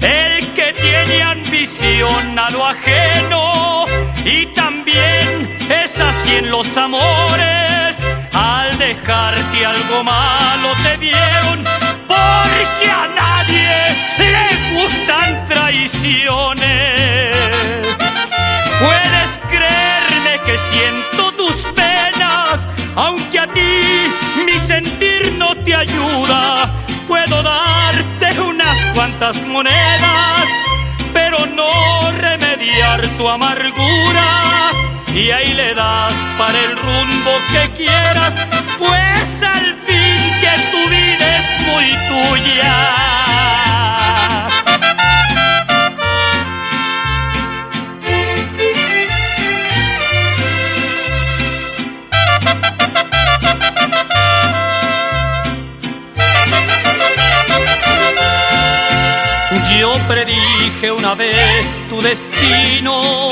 El que tiene ambición a lo ajeno y también es así en los amores, al dejarte algo malo te dieron, cuantas monedas, pero no remediar tu amargura. Y ahí le das para el rumbo que quieras, pues al fin que tu vida es muy tuya. Predije una vez tu destino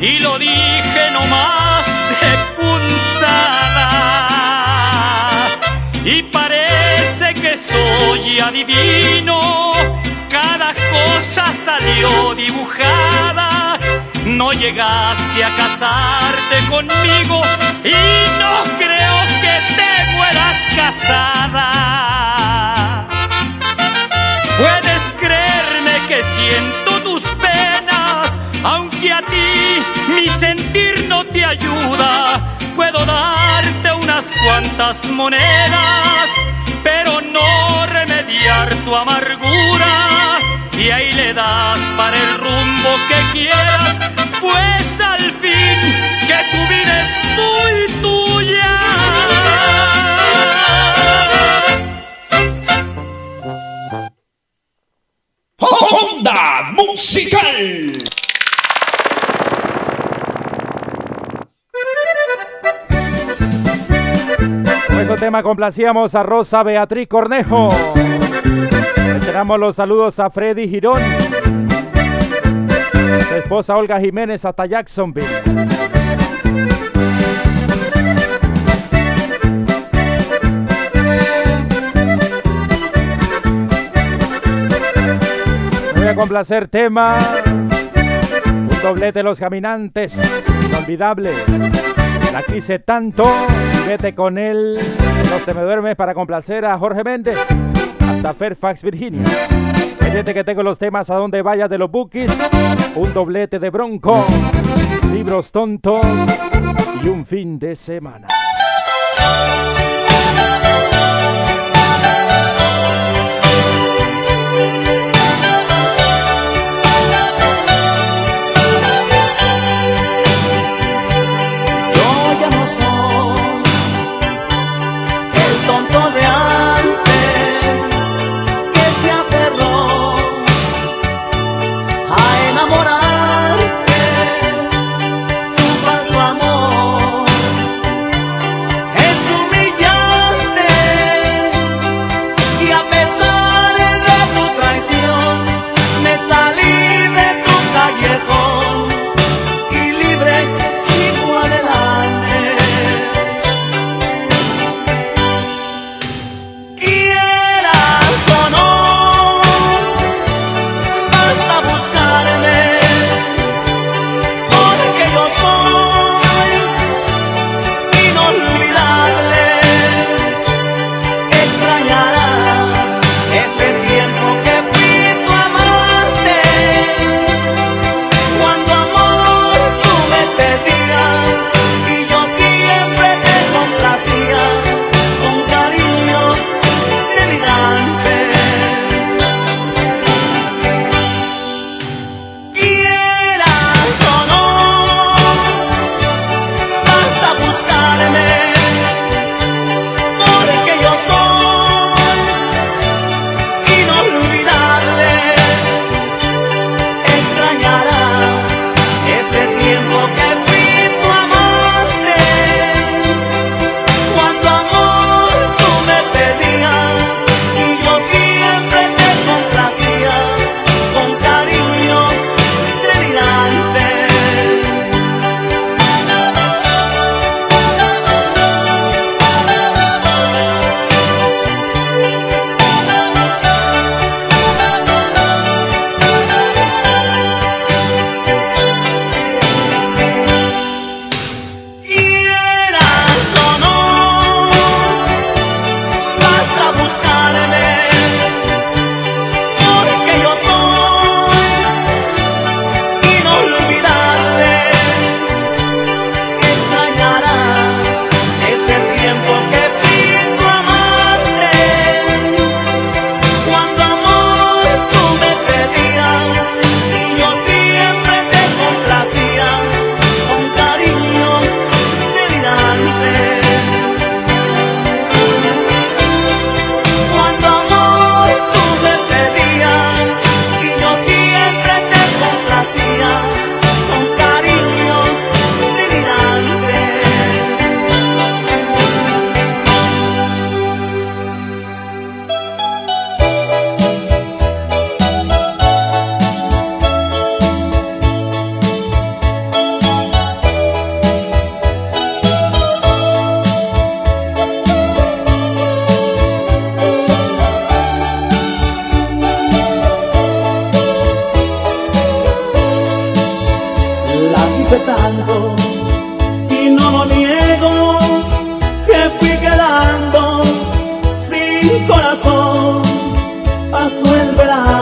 y lo dije no más de puntada. Y parece que soy adivino, cada cosa salió dibujada. No llegaste a casarte conmigo y no creo que te mueras casada. Puedes creerme que penas, aunque a ti mi sentir no te ayuda. Puedo darte unas cuantas monedas, pero no remediar tu amargura. Y ahí le das para el rumbo que quieras, pues al fin que tu vida es muy tuya. Honda Musical. Tema complacíamos a Rosa Beatriz Cornejo. Esperamos los saludos a Freddy Girón. Su esposa Olga Jiménez hasta Jacksonville. Voy a complacer tema. Un doblete de los caminantes. Inolvidable. La quise tanto. Vete con él. Los te me duermes para complacer a Jorge Méndez. Hasta Fairfax, Virginia. Pendiente que tengo los temas a donde vaya de los bookies. Un doblete de Bronco. Libros tontos. Y un fin de semana.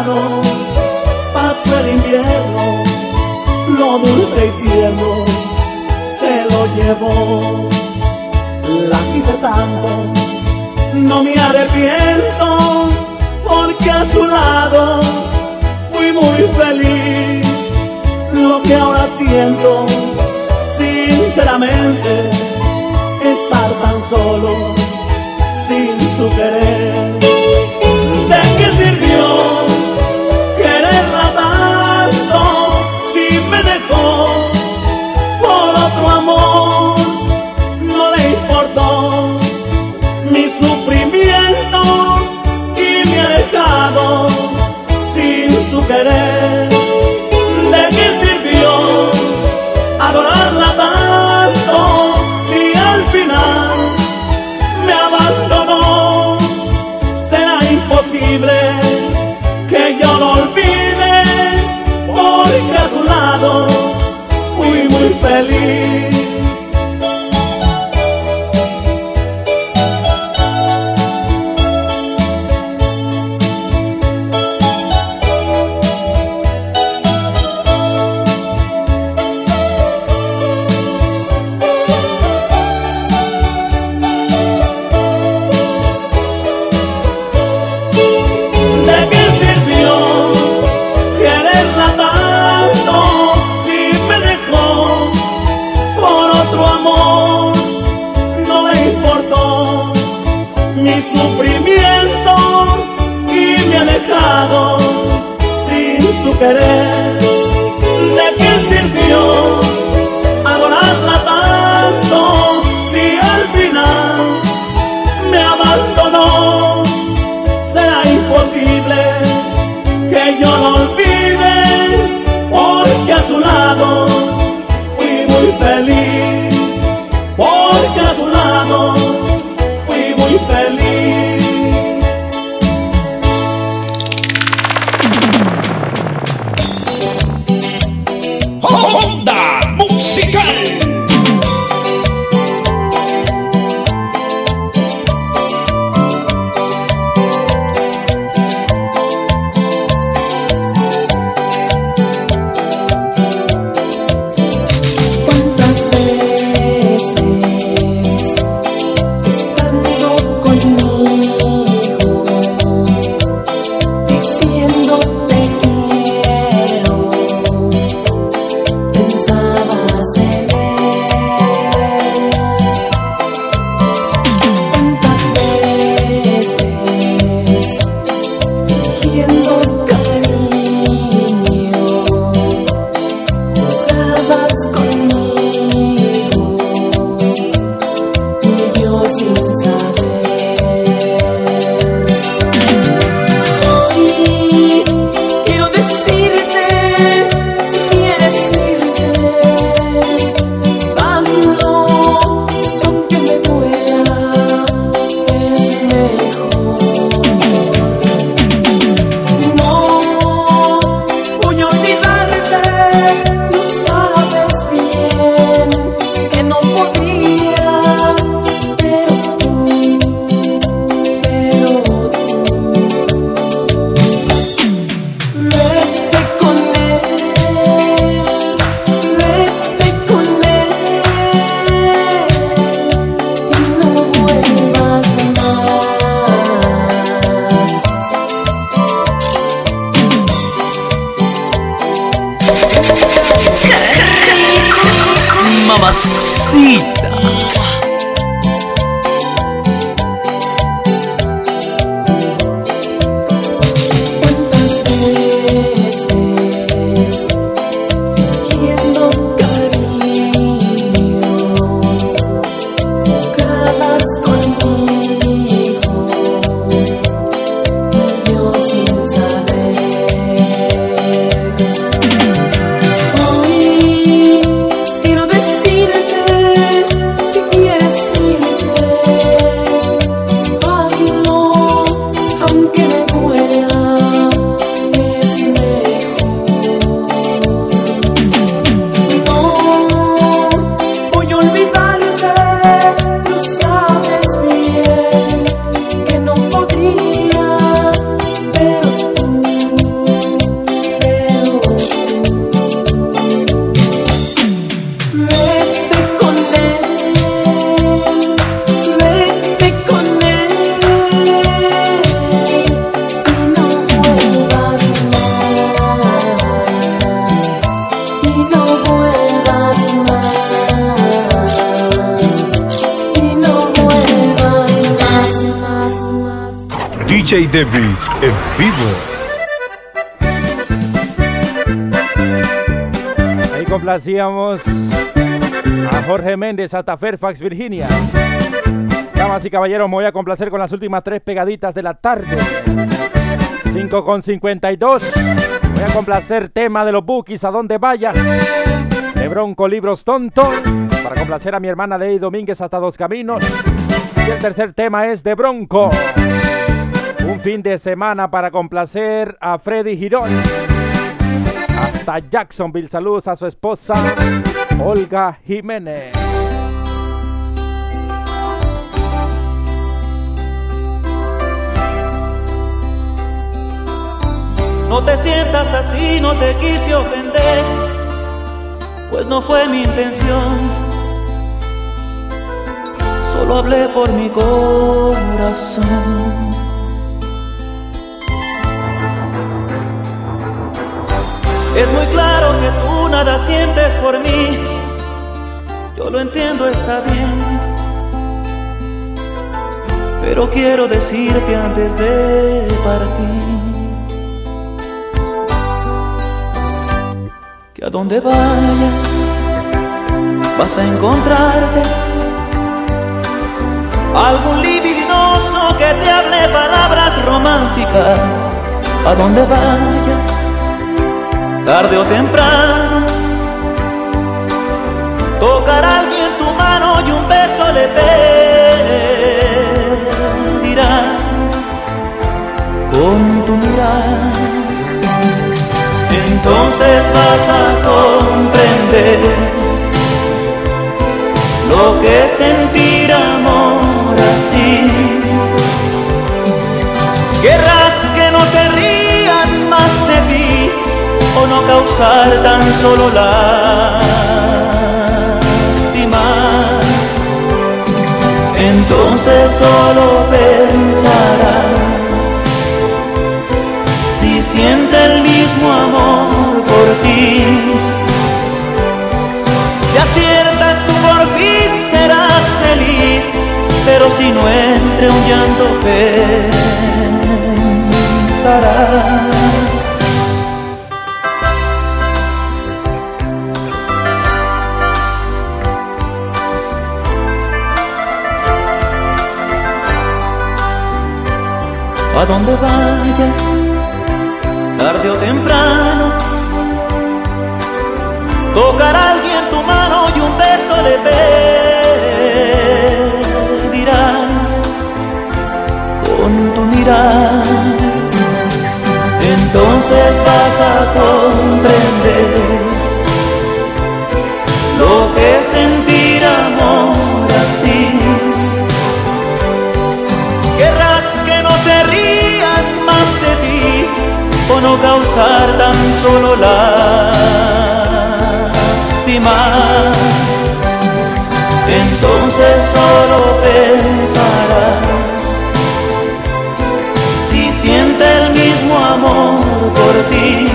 verano, pasó el invierno, lo dulce y tierno se lo llevó. La quise tanto, no me arrepiento, porque a su lado fui muy feliz. Lo que ahora siento, sinceramente, estar tan solo sin su querer. Hasta Fairfax, Virginia. Damas y caballeros, me voy a complacer con las últimas tres pegaditas de la tarde. 5 con 52. Voy a complacer tema de los bookies a donde vayas. De Bronco Libros Tonto. Para complacer a mi hermana Ley Domínguez hasta Dos Caminos. Y el tercer tema es de Bronco. Un fin de semana para complacer a Freddy Girón. Hasta Jacksonville. Saludos a su esposa Olga Jiménez. No te sientas así, no te quise ofender, pues no fue mi intención. Solo hablé por mi corazón. Es muy claro que tú nada sientes por mí, yo lo entiendo, está bien. Pero quiero decirte antes de partir. Que a donde vayas vas a encontrarte algún libidinoso que te hable palabras románticas. A donde vayas, tarde o temprano, tocar a alguien tu mano y un beso le pedirás con tu mirada entonces vas a comprender lo que es sentir amor así. Querrás que no se rían más de ti o no causar tan solo lástima. Entonces solo pensarás si siente el mismo amor por ti. Si aciertas tú por fin serás feliz, pero si no entre un llanto pensarás. A donde vayas, tarde o temprano, tocar a alguien tu mano y un beso le pedirás con tu mirar. Entonces vas a comprender lo que es sentir amor así. Querrás que no se rían más de ti o no causar tan solo lástima. Entonces solo pensarás si siente el mismo amor por ti.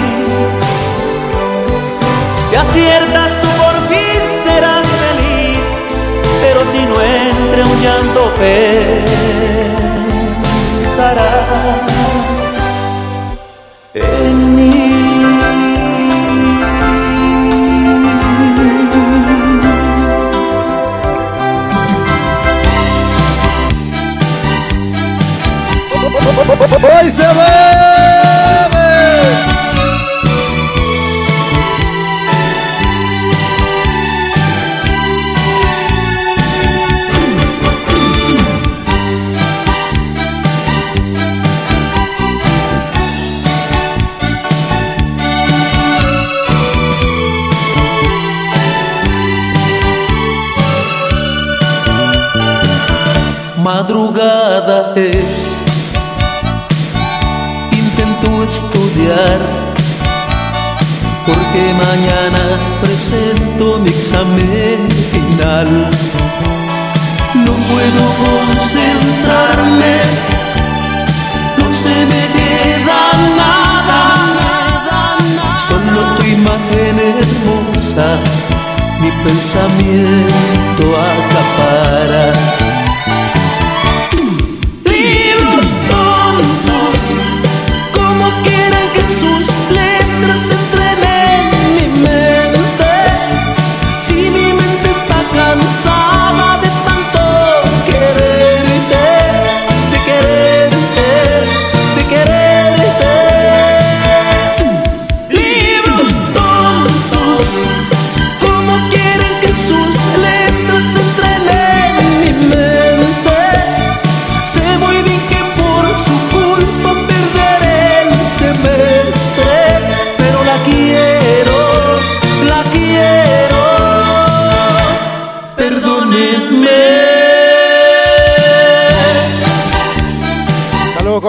Si aciertas tú por fin serás feliz, pero si no entre un llanto pensarás ¡Hoy se bebe! Madrugada es, intento estudiar, porque mañana presento mi examen final. No puedo concentrarme, no se me queda nada, solo tu imagen hermosa, mi pensamiento acapara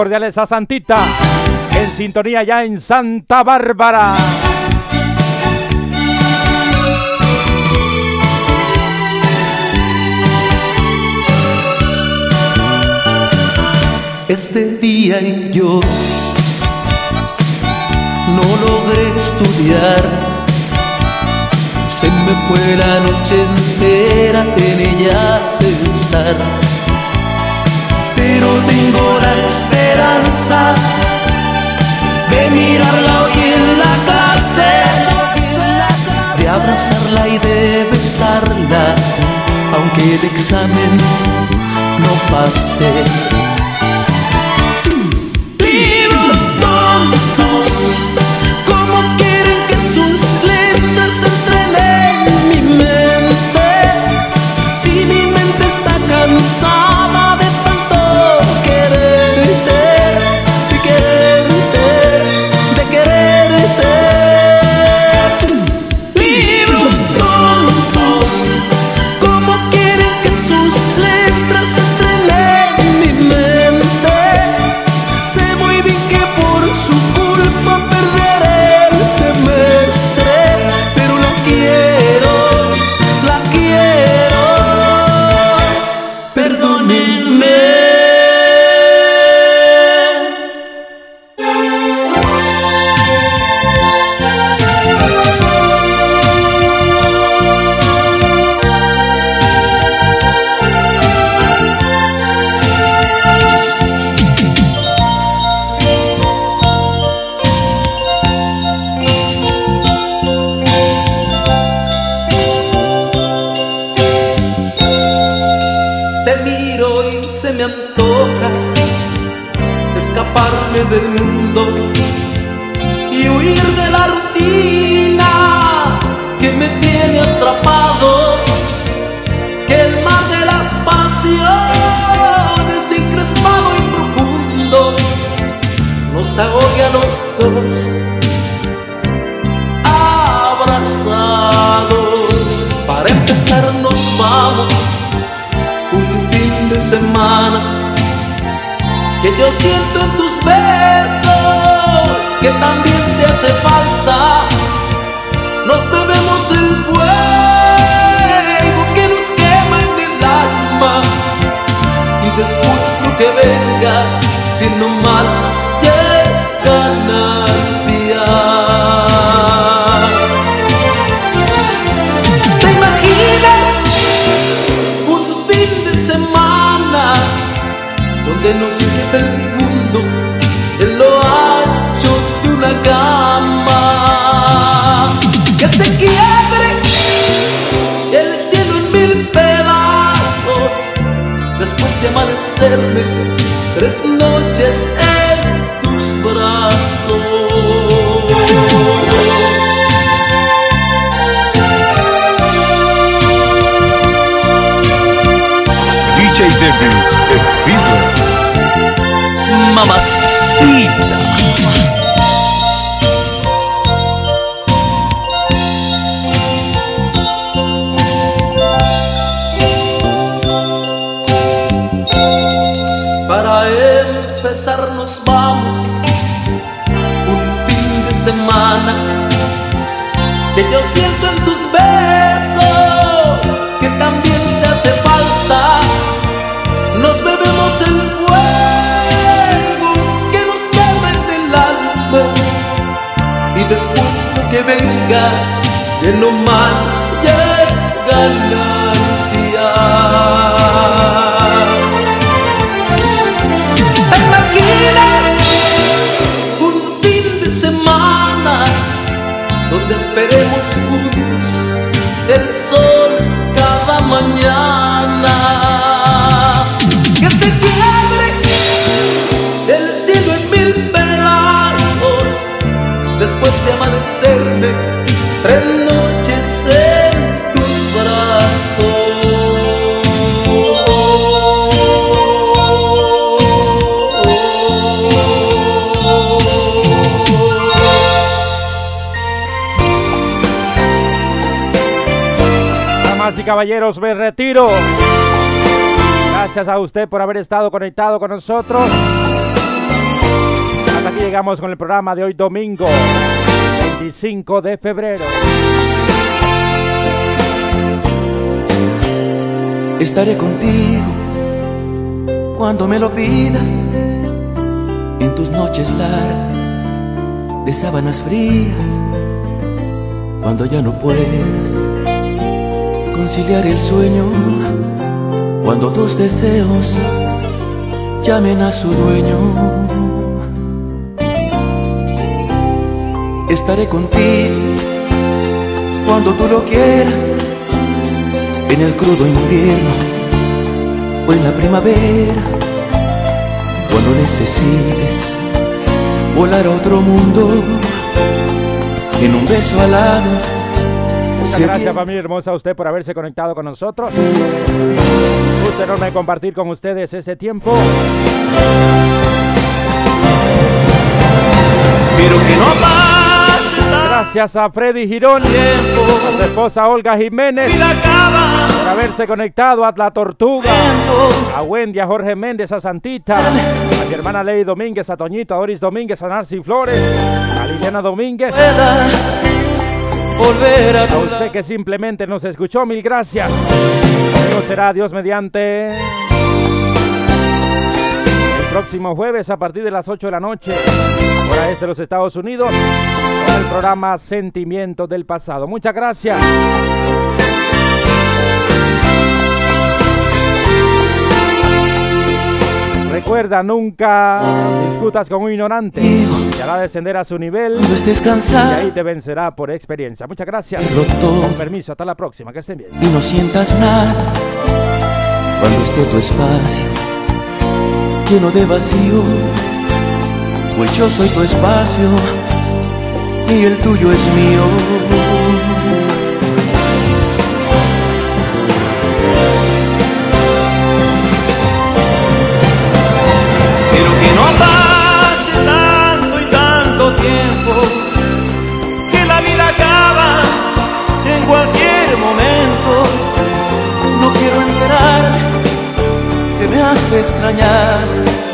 cordiales a Santita, en sintonía ya en Santa Bárbara. Este día y yo no logré estudiar. Se me fue la noche entera en ella pensar. Pero tengo la esperanza de mirarla hoy en la clase, de abrazarla y de besarla, aunque el examen no pase. Se me antoja escaparme del mundo y huir de la rutina que me tiene atrapado. Que el mar de las pasiones encrespado y profundo nos ahogue a los dos abrazados. Para empezar nos vamos semana. Que yo siento en tus besos que también te hace falta. Nos bebemos el fuego que nos quema en el alma. Y después lo que venga, bien o mal, el mundo en lo ancho de una cama? Que se quiebre el cielo en mil pedazos después de amanecerme tres noches en tus brazos. DJ Devils que yo siento en tus besos que también te hace falta. Nos bebemos el fuego que nos quema en el alma y después lo que venga de lo mal ya es ganancia. De amanecerme tres en tus brazos. Damas y caballeros, me retiro. Gracias a usted por haber estado conectado con nosotros. Aquí llegamos con el programa de hoy domingo, 25 de febrero. Estaré contigo cuando me lo pidas en tus noches largas de sábanas frías, cuando ya no puedas conciliar el sueño, cuando tus deseos llamen a su dueño. Estaré contigo cuando tú lo quieras, en el crudo invierno o en la primavera, cuando necesites volar a otro mundo, en un beso alado. Muchas gracias familia hermosa a usted por haberse conectado con nosotros. Gusto enorme compartir con ustedes ese tiempo. Pero que no pase Gracias a Freddy Girón, a su esposa Olga Jiménez, por haberse conectado a La Tortuga, a Wendy, a Jorge Méndez, a Santita, a mi hermana Ley Domínguez, a Toñito, a Doris Domínguez, a Narcy Flores, a Liliana Domínguez. A usted que simplemente nos escuchó, mil gracias. Luego será Dios mediante. El próximo jueves a partir de las 8 de la noche, hora este de los Estados Unidos, con el programa Sentimientos del Pasado. Muchas gracias. Recuerda, nunca discutas con un ignorante. Te hará descender a su nivel y ahí te vencerá por experiencia. Muchas gracias. Con permiso, hasta la próxima. Que estén bien. y no sientas nada cuando esté tu espacio lleno de vacío, pues yo soy tu espacio y el tuyo es mío. Pero que no pase tanto y tanto tiempo, que la vida acaba en cualquier momento. No quiero enterarme que me hace extrañar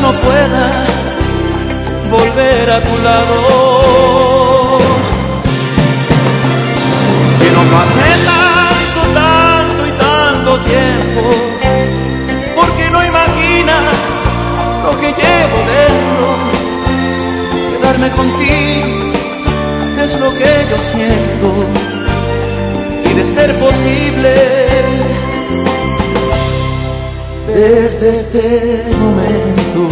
no pueda volver a tu lado. Que no pase tanto, tanto y tanto tiempo, porque no imaginas lo que llevo dentro. Quedarme contigo es lo que yo siento y de ser posible desde este momento.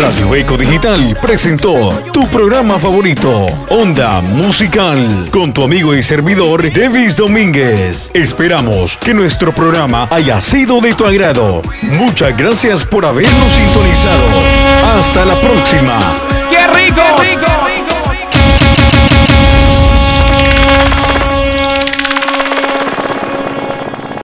Radio Eco Digital presentó tu programa favorito, Onda Musical, con tu amigo y servidor Davis Domínguez. Esperamos que nuestro programa haya sido de tu agrado. Muchas gracias por habernos sintonizado. Hasta la próxima. ¡Qué rico! ¡Qué rico!